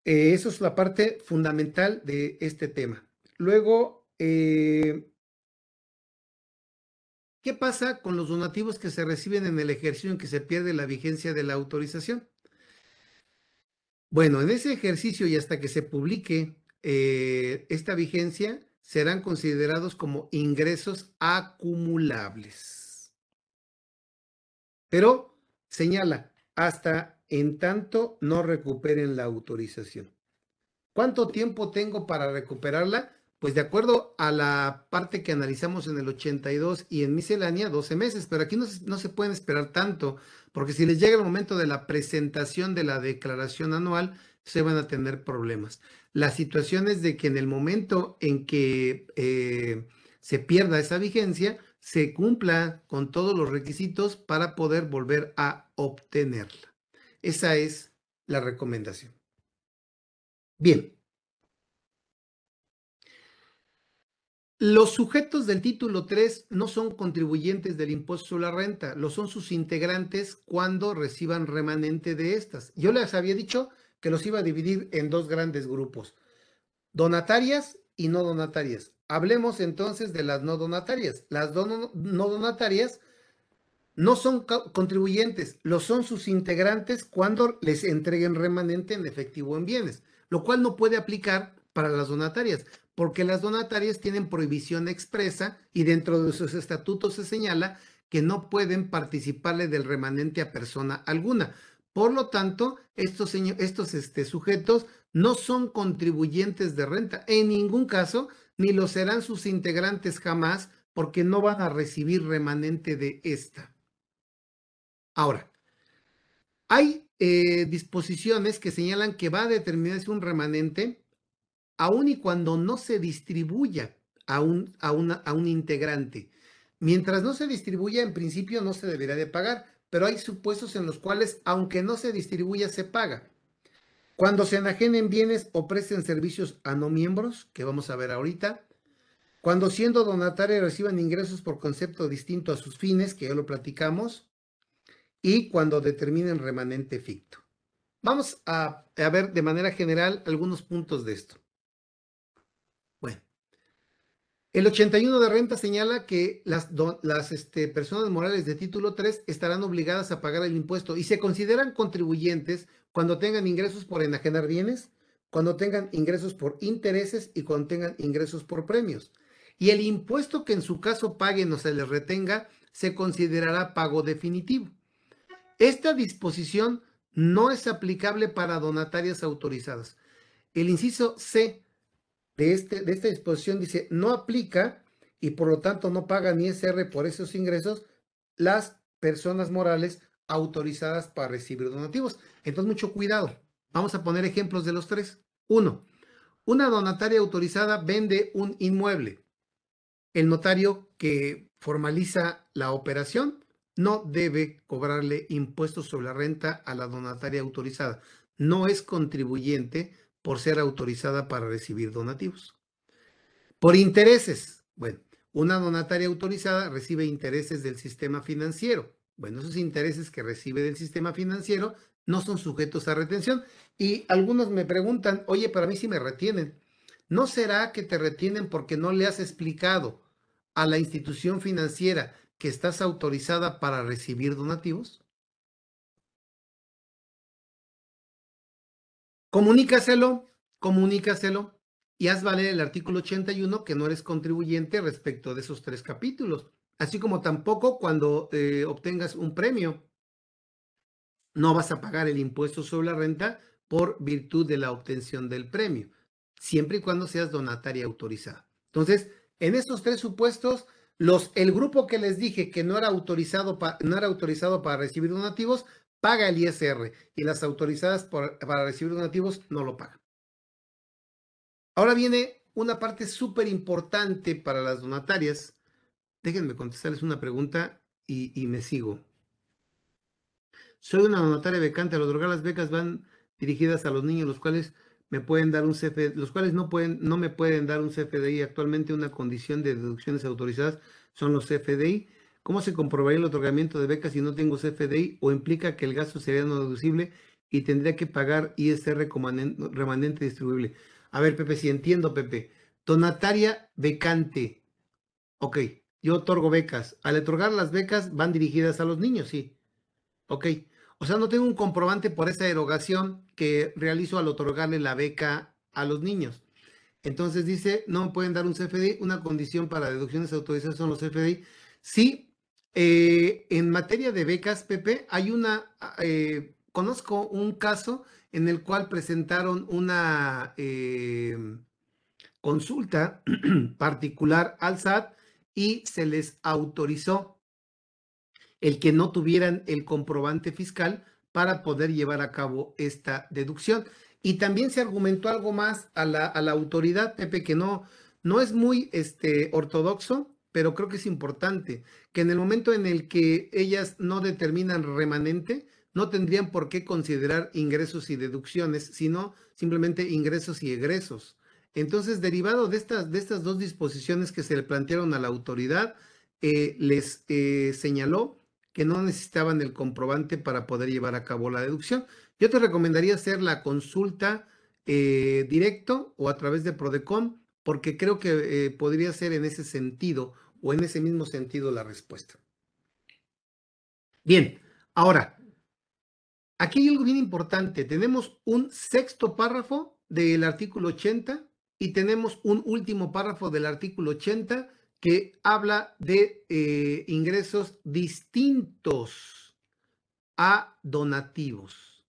Eh, eso es la parte fundamental de este tema. Luego, eh, ¿qué pasa con los donativos que se reciben en el ejercicio en que se pierde la vigencia de la autorización? Bueno, en ese ejercicio y hasta que se publique eh, esta vigencia, serán considerados como ingresos acumulables. Pero señala, hasta en tanto no recuperen la autorización. ¿Cuánto tiempo tengo para recuperarla? Pues de acuerdo a la parte que analizamos en el 82 y en miscelánea, 12 meses, pero aquí no, se pueden esperar tanto, porque si les llega el momento de la presentación de la declaración anual, se van a tener problemas. La situación es de que en el momento en que eh, se pierda esa vigencia, se cumpla con todos los requisitos para poder volver a obtenerla. Esa es la recomendación. Bien. Los sujetos del título 3 no son contribuyentes del impuesto sobre la renta, lo son sus integrantes cuando reciban remanente de estas. Yo les había dicho que los iba a dividir en dos grandes grupos, donatarias y no donatarias. Hablemos entonces de las no donatarias. Las no donatarias no son contribuyentes, lo son sus integrantes cuando les entreguen remanente en efectivo en bienes, lo cual no puede aplicar para las donatarias, porque las donatarias tienen prohibición expresa y dentro de sus estatutos se señala que no pueden participarle del remanente a persona alguna. Por lo tanto, estos, estos este, sujetos no son contribuyentes de renta en ningún caso, ni lo serán sus integrantes jamás, porque no van a recibir remanente de esta. Ahora, hay eh, disposiciones que señalan que va a determinarse un remanente aun y cuando no se distribuya a un, integrante. Mientras no se distribuya, en principio no se deberá de pagar, pero hay supuestos en los cuales, aunque no se distribuya, se paga. Cuando se enajenen bienes o presten servicios a no miembros, que vamos a ver ahorita. Cuando siendo donatarios reciban ingresos por concepto distinto a sus fines, que ya lo platicamos. Y cuando determinen remanente ficto. Vamos a, a ver de manera general algunos puntos de esto. El 81 de renta señala que las, este, personas morales de título 3 estarán obligadas a pagar el impuesto y se consideran contribuyentes cuando tengan ingresos por enajenar bienes, cuando tengan ingresos por intereses y cuando tengan ingresos por premios. Y el impuesto que en su caso paguen o se les retenga se considerará pago definitivo. Esta disposición no es aplicable para donatarias autorizadas. El inciso C de, este, de esta disposición dice, no aplica y por lo tanto no paga ni SR por esos ingresos las personas morales autorizadas para recibir donativos. Entonces, mucho cuidado. Vamos a poner ejemplos de los tres. Uno, una donataria autorizada vende un inmueble. El notario que formaliza la operación no debe cobrarle impuestos sobre la renta a la donataria autorizada. No es contribuyente por ser autorizada para recibir donativos. Por intereses. Bueno, una donataria autorizada recibe intereses del sistema financiero. Bueno, esos intereses que recibe del sistema financiero no son sujetos a retención. Y algunos me preguntan, oye, para mí sí me retienen. ¿No será que te retienen porque no le has explicado a la institución financiera que estás autorizada para recibir donativos? Comunícaselo, comunícaselo y haz valer el artículo 81 que no eres contribuyente respecto de esos tres capítulos. Así como tampoco cuando eh, obtengas un premio, no vas a pagar el impuesto sobre la renta por virtud de la obtención del premio, siempre y cuando seas donataria autorizada. Entonces, en estos tres supuestos, los, el grupo que les dije que no era autorizado, no era autorizado para recibir donativos, paga el ISR y las autorizadas para recibir donativos no lo pagan. Ahora viene una parte súper importante para las donatarias. Déjenme contestarles una pregunta y, me sigo. Soy una donataria becante. Al otorgar las becas van dirigidas a los niños, los cuales me pueden dar un CFDI, los cuales no, pueden, no me pueden dar un CFDI. Actualmente una condición de deducciones autorizadas son los CFDI. ¿Cómo se comprobaría el otorgamiento de becas si no tengo CFDI o implica que el gasto sería no deducible y tendría que pagar ISR remanente distribuible? A ver, Pepe, si entiendo, Pepe. Donataria becante. Ok, yo otorgo becas. Al otorgar las becas van dirigidas a los niños, sí. Ok. O sea, no tengo un comprobante por esa erogación que realizo al otorgarle la beca a los niños. Entonces dice, no me pueden dar un CFDI, una condición para deducciones autorizadas son los CFDI. Sí, eh, en materia de becas, Pepe, hay una, eh, conozco un caso en el cual presentaron una eh, consulta particular al SAT y se les autorizó el que no tuvieran el comprobante fiscal para poder llevar a cabo esta deducción. Y también se argumentó algo más a la, a la autoridad, Pepe, que no, no es muy este, ortodoxo, pero creo que es importante, que en el momento en el que ellas no determinan remanente, no tendrían por qué considerar ingresos y deducciones, sino simplemente ingresos y egresos. Entonces, derivado de estas, de estas dos disposiciones que se le plantearon a la autoridad, eh, les eh, señaló que no necesitaban el comprobante para poder llevar a cabo la deducción. Yo te recomendaría hacer la consulta eh, directo o a través de Prodecom, porque creo que podría ser en ese sentido o en ese mismo sentido la respuesta. Bien, ahora, Aquí hay algo bien importante. Tenemos un sexto párrafo del artículo 80 y tenemos un último párrafo del artículo 80 que habla de eh, ingresos distintos a donativos.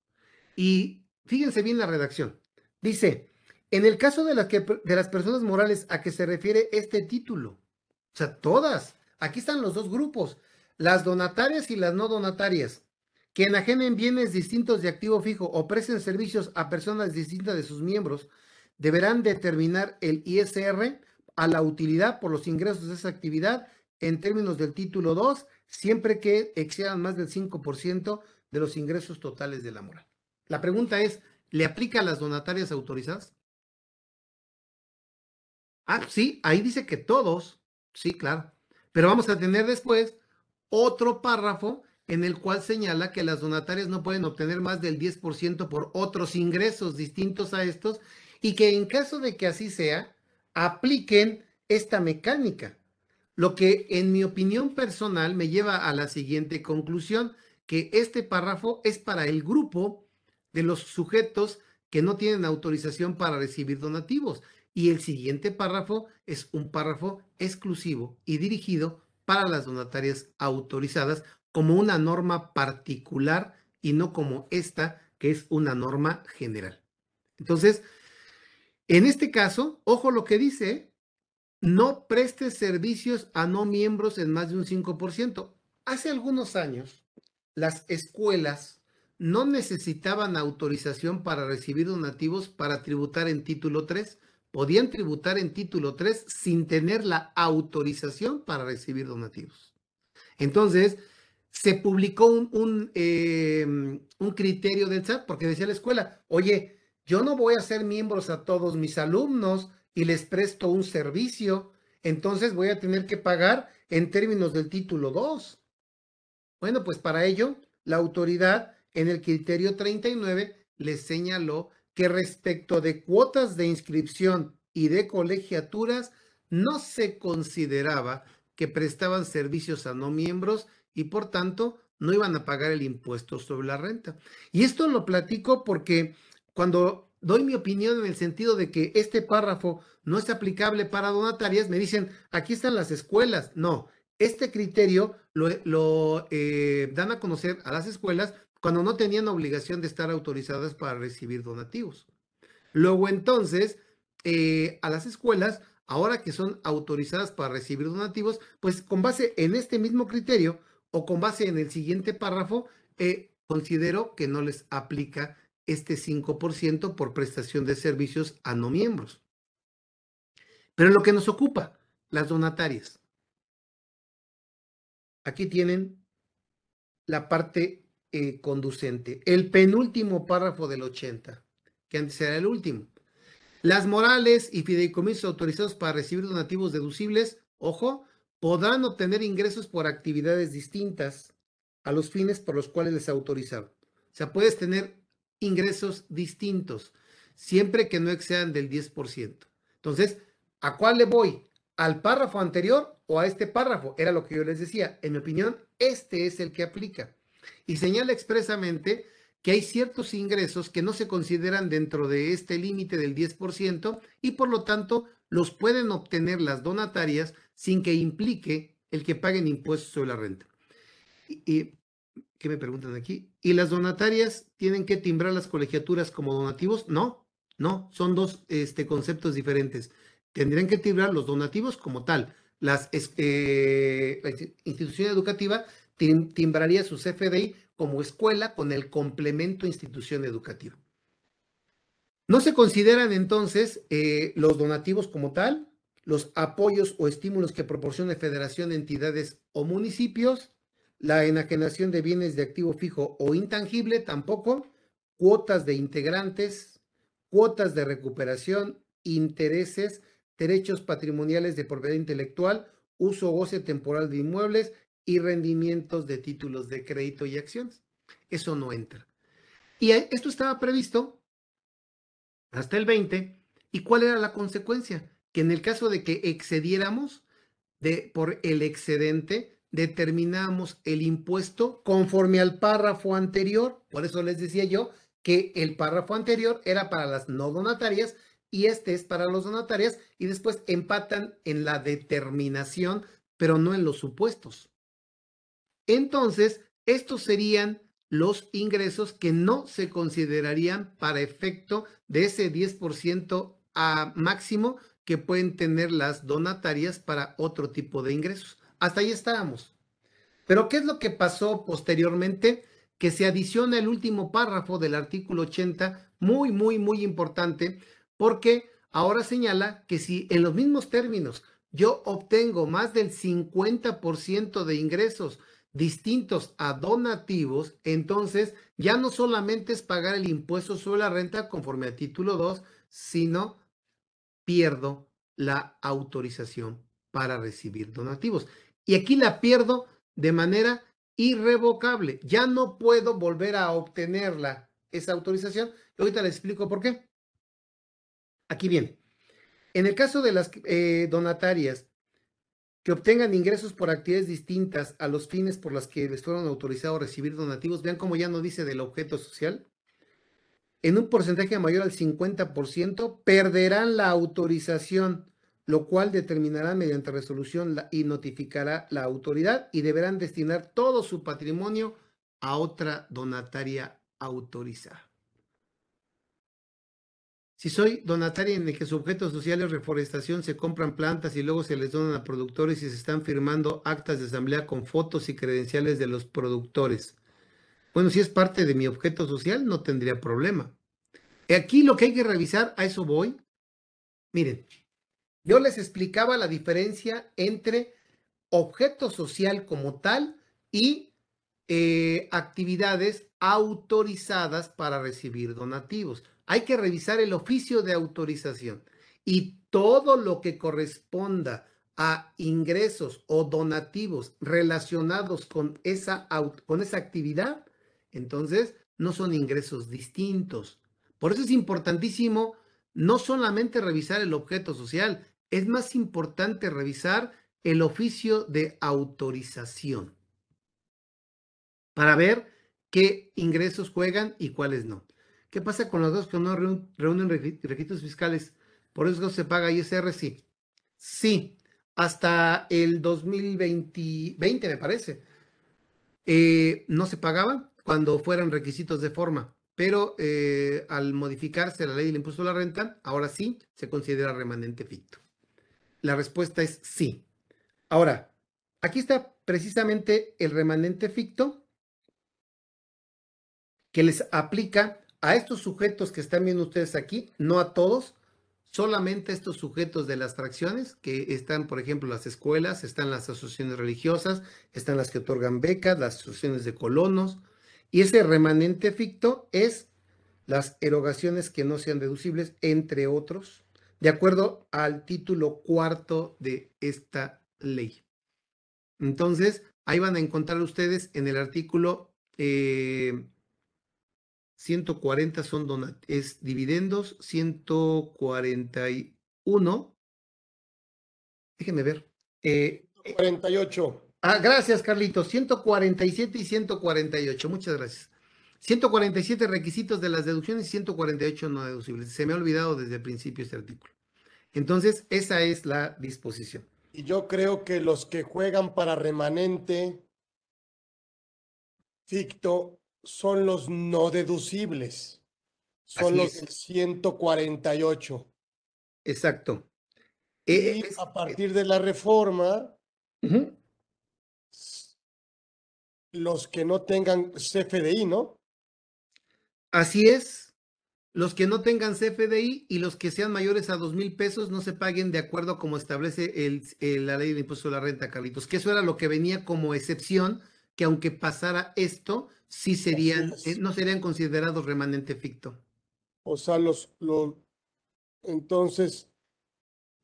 Y fíjense bien la redacción. Dice, en el caso de, de las personas morales a que se refiere este título, o sea, todas, aquí están los dos grupos, las donatarias y las no donatarias que enajenen bienes distintos de activo fijo o presten servicios a personas distintas de sus miembros, deberán determinar el ISR a la utilidad por los ingresos de esa actividad en términos del título 2, siempre que excedan más del 5% de los ingresos totales de la moral. La pregunta es, ¿le aplica a las donatarias autorizadas? Ah, sí, ahí dice que todos, sí, claro. Pero vamos a tener después otro párrafo en el cual señala que las donatarias no pueden obtener más del 10% por otros ingresos distintos a estos y que en caso de que así sea, apliquen esta mecánica. Lo que en mi opinión personal me lleva a la siguiente conclusión, que este párrafo es para el grupo de los sujetos que no tienen autorización para recibir donativos. Y el siguiente párrafo es un párrafo exclusivo y dirigido para las donatarias autorizadas como una norma particular y no como esta, que es una norma general. Entonces, en este caso, ojo lo que dice, no preste servicios a no miembros en más de un 5%. Hace algunos años, las escuelas no necesitaban autorización para recibir donativos para tributar en título 3. Podían tributar en título 3 sin tener la autorización para recibir donativos. Entonces, se publicó un, em, un, criterio del SAT porque decía la escuela, oye, yo no voy a ser miembros a todos mis alumnos y les presto un servicio, entonces voy a tener que pagar en términos del título 2. Bueno, pues para ello, la autoridad en el criterio 39 les señaló que respecto de cuotas de inscripción y de colegiaturas, no se consideraba que prestaban servicios a no miembros y por tanto no iban a pagar el impuesto sobre la renta. Y esto lo platico porque cuando doy mi opinión en el sentido de que este párrafo no es aplicable para donatarias, me dicen, aquí están las escuelas. No, este criterio lo, eh, dan a conocer a las escuelas cuando no tenían obligación de estar autorizadas para recibir donativos. Luego entonces, eh, a las escuelas, ahora que son autorizadas para recibir donativos, pues con base en este mismo criterio, o con base en el siguiente párrafo, eh, considero que no les aplica este 5% por prestación de servicios a no miembros. Pero lo que nos ocupa, las donatarias. Aquí tienen la parte eh, conducente, el penúltimo párrafo del 80, que antes era el último. Las morales y fideicomisos autorizados para recibir donativos deducibles, ojo, podrán obtener ingresos por actividades distintas a los fines por los cuales les autorizaron. O sea, puedes tener ingresos distintos, siempre que no excedan del 10%. Entonces, ¿a cuál le voy? ¿Al párrafo anterior o a este párrafo? Era lo que yo les decía. En mi opinión, este es el que aplica. Y señala expresamente que hay ciertos ingresos que no se consideran dentro de este límite del 10% y por lo tanto los pueden obtener las donatarias sin que implique el que paguen impuestos sobre la renta. Y, ¿Qué me preguntan aquí? ¿Y las donatarias tienen que timbrar las colegiaturas como donativos? No, no, son dos este, conceptos diferentes. Tendrían que timbrar los donativos como tal. Las, eh, la institución educativa timbraría su CFDI como escuela con el complemento institución educativa. No se consideran entonces eh, los donativos como tal, los apoyos o estímulos que proporcione federación, entidades o municipios, la enajenación de bienes de activo fijo o intangible tampoco, cuotas de integrantes, cuotas de recuperación, intereses, derechos patrimoniales de propiedad intelectual, uso o goce temporal de inmuebles y rendimientos de títulos de crédito y acciones. Eso no entra. Y esto estaba previsto hasta el 20. ¿Y cuál era la consecuencia? Que en el caso de que excediéramos de, por el excedente, determinamos el impuesto conforme al párrafo anterior. Por eso les decía yo que el párrafo anterior era para las no donatarias y este es para los donatarias y después empatan en la determinación, pero no en los supuestos. Entonces, estos serían los ingresos que no se considerarían para efecto de ese 10% a máximo que pueden tener las donatarias para otro tipo de ingresos. Hasta ahí estábamos. Pero ¿qué es lo que pasó posteriormente? Que se adiciona el último párrafo del artículo 80, muy, muy, muy importante, porque ahora señala que si en los mismos términos yo obtengo más del 50% de ingresos distintos a donativos, entonces ya no solamente es pagar el impuesto sobre la renta conforme al título 2, sino pierdo la autorización para recibir donativos. Y aquí la pierdo de manera irrevocable. Ya no puedo volver a obtenerla, esa autorización. ahorita les explico por qué. Aquí viene. En el caso de las eh, donatarias que obtengan ingresos por actividades distintas a los fines por las que les fueron autorizados a recibir donativos, vean cómo ya no dice del objeto social, en un porcentaje mayor al 50%, perderán la autorización, lo cual determinará mediante resolución y notificará la autoridad y deberán destinar todo su patrimonio a otra donataria autorizada. Si soy donataria en el que su objeto social es reforestación, se compran plantas y luego se les donan a productores y se están firmando actas de asamblea con fotos y credenciales de los productores. Bueno, si es parte de mi objeto social, no tendría problema. Aquí lo que hay que revisar, a eso voy. Miren, yo les explicaba la diferencia entre objeto social como tal y eh, actividades autorizadas para recibir donativos hay que revisar el oficio de autorización y todo lo que corresponda a ingresos o donativos relacionados con esa, con esa actividad, entonces no son ingresos distintos. Por eso es importantísimo no solamente revisar el objeto social, es más importante revisar el oficio de autorización para ver qué ingresos juegan y cuáles no. ¿Qué pasa con los dos que no reúnen requisitos fiscales? Por eso se paga ISR, sí. Sí, hasta el 2020, me parece. Eh, no se pagaba cuando fueran requisitos de forma, pero eh, al modificarse la ley del impuesto a la renta, ahora sí se considera remanente ficto. La respuesta es sí. Ahora, aquí está precisamente el remanente ficto que les aplica a estos sujetos que están viendo ustedes aquí, no a todos, solamente estos sujetos de las fracciones, que están, por ejemplo, las escuelas, están las asociaciones religiosas, están las que otorgan becas, las asociaciones de colonos, y ese remanente ficto es las erogaciones que no sean deducibles, entre otros, de acuerdo al título cuarto de esta ley. Entonces, ahí van a encontrar ustedes en el artículo 140 eh, son es dividendos, 141. Déjenme ver. 48. Eh, ah, gracias, Carlitos. 147 y 148. Muchas gracias. 147 requisitos de las deducciones y 148 no deducibles. Se me ha olvidado desde el principio este artículo. Entonces, esa es la disposición. Y yo creo que los que juegan para remanente ficto son los no deducibles. Son los 148. Exacto. Y a partir de la reforma, los que no tengan CFDI, ¿no? Así es. Los que no tengan CFDI y los que sean mayores a dos mil pesos no se paguen de acuerdo como establece el, la ley de impuesto a la renta, Carlitos. Que eso era lo que venía como excepción, que aunque pasara esto, sí serían, eh, no serían considerados remanente ficto. O sea, los, los, entonces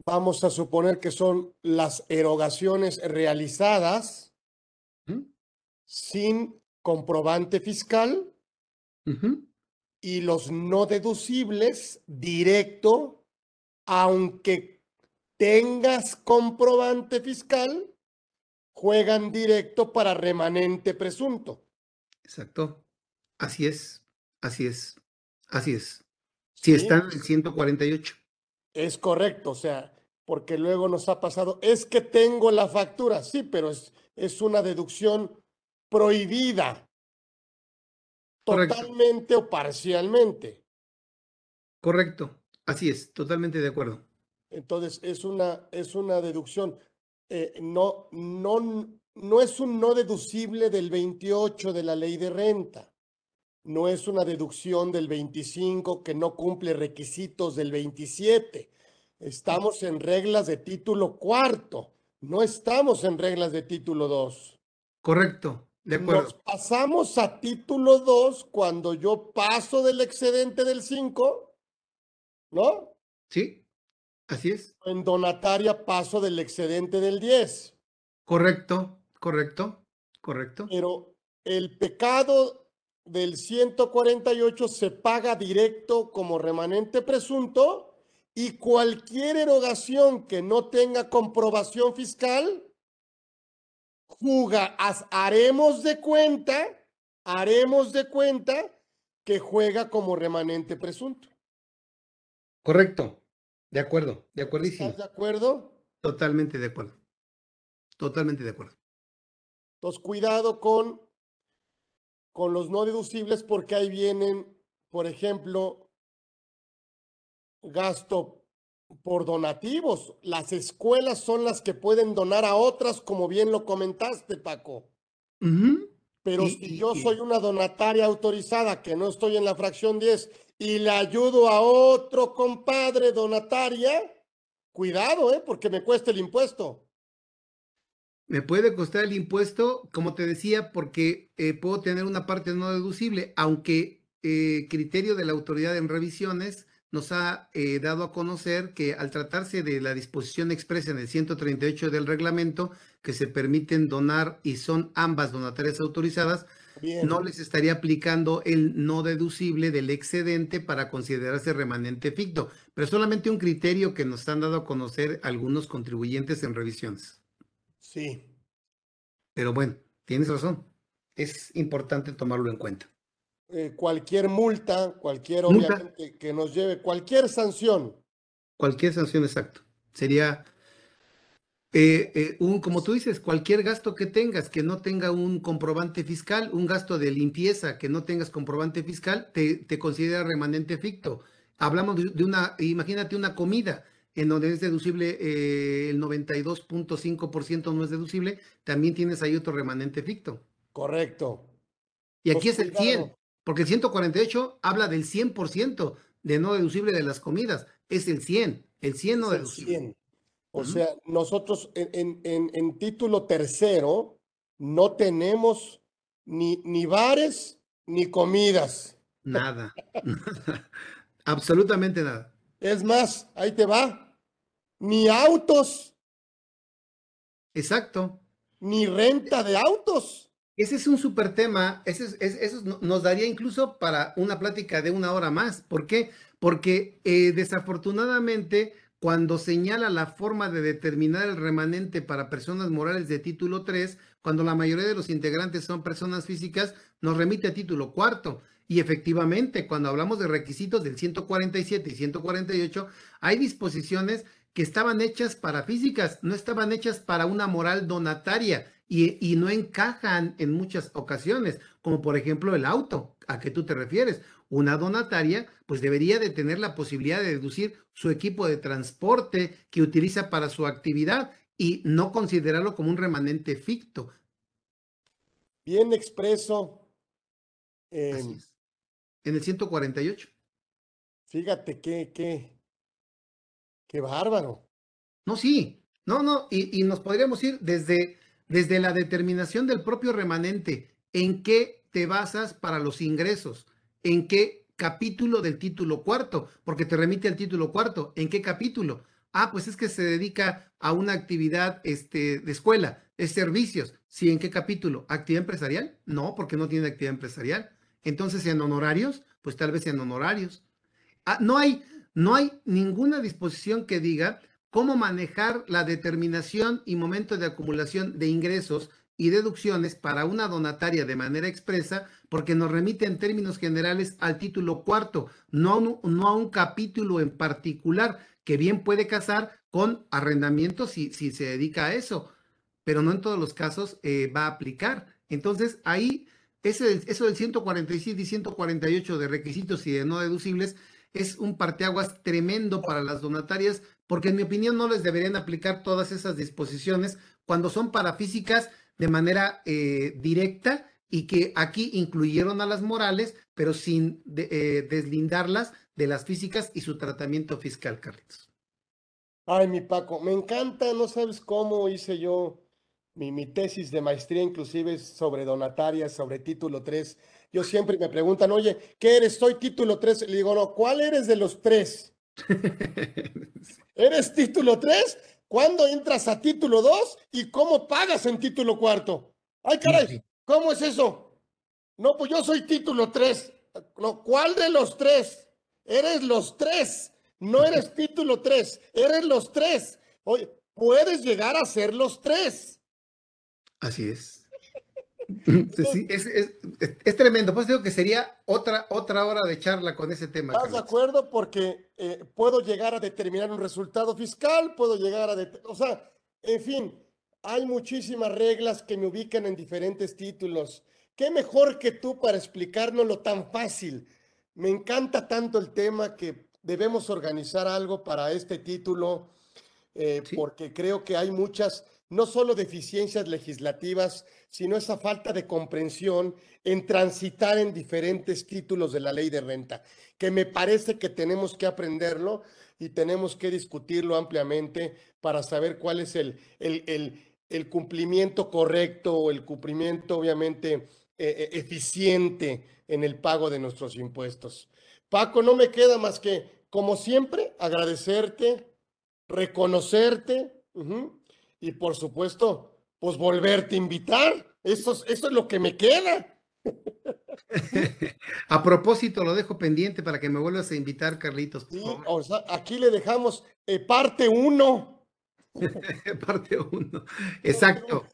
vamos a suponer que son las erogaciones realizadas sin comprobante fiscal y los no deducibles directo, aunque tengas comprobante fiscal, juegan directo para remanente presunto. Exacto. Así es, así es, así es. Si están en el 148. Es correcto, o sea, porque luego nos ha pasado, es que tengo la factura, sí, pero es, es una deducción prohibida totalmente o parcialmente. Correcto, así es, totalmente de acuerdo. Entonces, es una, es una deducción. Eh, no, no, no es un no deducible del 28 de la ley de renta. No es una deducción del 25 que no cumple requisitos del 27. Estamos en reglas de título cuarto. No estamos en reglas de título 2. Correcto. Nos pasamos a título 2 cuando yo paso del excedente del 5, ¿no? Sí, así es. En donataria paso del excedente del 10. Correcto, correcto, correcto. Pero el pecado del 148 se paga directo como remanente presunto y cualquier erogación que no tenga comprobación fiscal juga, haremos de cuenta, haremos de cuenta que juega como remanente presunto. Correcto, de acuerdo, de acuerdísimo. ¿Estás de acuerdo? Totalmente de acuerdo. Totalmente de acuerdo. Entonces, cuidado con, con los no deducibles porque ahí vienen, por ejemplo, gasto por donativos. Las escuelas son las que pueden donar a otras, como bien lo comentaste, Paco. Pero si yo soy una donataria autorizada, que no estoy en la fracción 10, y le ayudo a otro compadre donataria, cuidado, ¿eh? porque me cuesta el impuesto. Me puede costar el impuesto, como te decía, porque eh, puedo tener una parte no deducible, aunque eh, criterio de la autoridad en revisiones nos ha eh, dado a conocer que al tratarse de la disposición expresa en el 138 del reglamento, que se permiten donar y son ambas donatarias autorizadas, no les estaría aplicando el no deducible del excedente para considerarse remanente ficto, pero solamente un criterio que nos han dado a conocer algunos contribuyentes en revisiones. Sí. Pero bueno, tienes razón. Es importante tomarlo en cuenta. Eh, cualquier multa, cualquier obviamente que nos lleve, cualquier sanción. Cualquier sanción, exacto. Sería eh, eh, un, como tú dices, cualquier gasto que tengas que no tenga un comprobante fiscal, un gasto de limpieza que no tengas comprobante fiscal, te, te considera remanente ficto. Hablamos de, una, imagínate una comida en donde es deducible el 92.5% no es deducible, también tienes ahí otro remanente ficto. Correcto. Y aquí pues es el 100. Porque el 148 habla del 100% de no deducible de las comidas, es el 100, el 100 no deducible. O sea, nosotros en, en, en, título tercero no tenemos ni, ni bares ni comidas. Nada, absolutamente nada. Es más, ahí te va, ni autos. Exacto. Ni renta de autos. Ese es un súper tema, ese, eso nos daría incluso para una plática de una hora más. ¿Por qué? Porque eh, desafortunadamente cuando señala la forma de determinar el remanente para personas morales de título 3, cuando la mayoría de los integrantes son personas físicas, nos remite a título cuarto. Y efectivamente, cuando hablamos de requisitos del 147 y 148, hay disposiciones que estaban hechas para físicas, no estaban hechas para una moral donataria y, no encajan en muchas ocasiones, como por ejemplo el auto, a que tú te refieres. Una donataria, pues debería de tener la posibilidad de deducir su equipo de transporte que utiliza para su actividad y no considerarlo como un remanente ficto. Bien expreso. En el 148. Fíjate qué, qué, qué bárbaro. No, sí, no, no, y, y nos podríamos ir desde desde la determinación del propio remanente, en qué te basas para los ingresos, en qué capítulo del título cuarto, porque te remite al título cuarto, ¿en qué capítulo? Ah, pues es que se dedica a una actividad este, de escuela, es servicios. Sí, ¿en qué capítulo? ¿Actividad empresarial? No, porque no tiene actividad empresarial. Entonces, ¿en honorarios? Pues tal vez en honorarios. Ah, no hay, no hay ninguna disposición que diga cómo manejar la determinación y momento de acumulación de ingresos y deducciones para una donataria de manera expresa, porque nos remite en términos generales al título cuarto, no no a un capítulo en particular, que bien puede casar con arrendamiento si, si se dedica a eso, pero no en todos los casos eh, va a aplicar. Entonces, ahí, ese, eso del 147 y 148 de requisitos y de no deducibles es un parteaguas tremendo para las donatarias, porque en mi opinión no les deberían aplicar todas esas disposiciones cuando son para físicas de manera eh, directa y que aquí incluyeron a las morales, pero sin eh, deslindarlas de las físicas y su tratamiento fiscal, Carlitos. Ay, mi Paco, me encanta, no sabes cómo hice yo mi, mi tesis de maestría, inclusive sobre donatarias, sobre título 3 yo siempre me preguntan, oye, ¿qué eres? Soy título 3. Le digo, no, ¿cuál eres de los tres? ¿Eres título 3? ¿Cuándo entras a título 2? ¿Y cómo pagas en título cuarto? Ay, caray, ¿cómo es eso? No, pues yo soy título 3. ¿Cuál de los tres? Eres los tres. No eres título 3, eres los tres. Oye, puedes llegar a ser los tres. Así es. Sí, es, tremendo. Pues digo que sería otra, otra hora de charla con ese tema. ¿Estás de acuerdo? Porque eh, puedo llegar a determinar un resultado fiscal, puedo llegar a... O sea, en fin, hay muchísimas reglas que me ubican en diferentes títulos. ¿Qué mejor que tú para explicárnoslo tan fácil? Me encanta tanto el tema que debemos organizar algo para este título, eh, porque creo que hay muchas no solo deficiencias legislativas, sino esa falta de comprensión en transitar en diferentes títulos de la ley de renta, que me parece que tenemos que aprenderlo y tenemos que discutirlo ampliamente para saber cuál es el, el, el, cumplimiento correcto o el cumplimiento obviamente eh, eh, eficiente en el pago de nuestros impuestos. Paco, no me queda más que, como siempre, agradecerte, reconocerte y por supuesto, pues volverte a invitar. Eso, eso es lo que me queda. a propósito, lo dejo pendiente para que me vuelvas a invitar, Carlitos. Sí, o sea, aquí le dejamos eh, parte uno. parte uno. Exacto.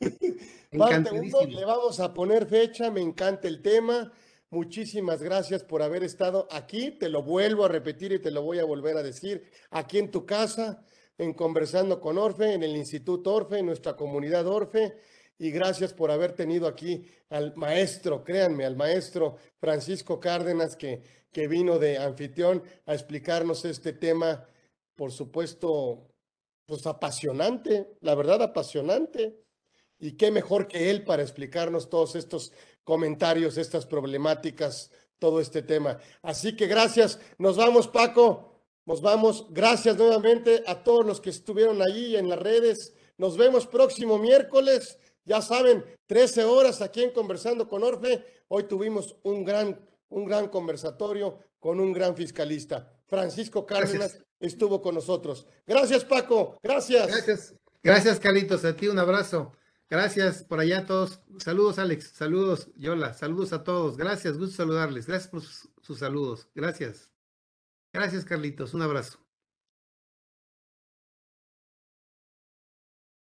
parte uno, le vamos a poner fecha, me encanta el tema. Muchísimas gracias por haber estado aquí. Te lo vuelvo a repetir y te lo voy a volver a decir aquí en tu casa en Conversando con Orfe, en el Instituto Orfe, en nuestra comunidad Orfe. Y gracias por haber tenido aquí al maestro, créanme, al maestro Francisco Cárdenas, que, que vino de anfitrión a explicarnos este tema, por supuesto, pues apasionante, la verdad apasionante. Y qué mejor que él para explicarnos todos estos comentarios, estas problemáticas todo este tema. Así que gracias. Nos vamos, Paco. Nos vamos. Gracias nuevamente a todos los que estuvieron allí en las redes. Nos vemos próximo miércoles. Ya saben, 13 horas aquí en Conversando con Orfe. Hoy tuvimos un gran, un gran conversatorio con un gran fiscalista. Francisco Cárdenas estuvo con nosotros. Gracias, Paco. Gracias. Gracias. Gracias, Carlitos. A ti un abrazo. Gracias por allá a todos. Saludos, Alex. Saludos, Yola. Saludos a todos. Gracias. Gusto saludarles. Gracias por sus, sus saludos. Gracias. Gracias, Carlitos. Un abrazo.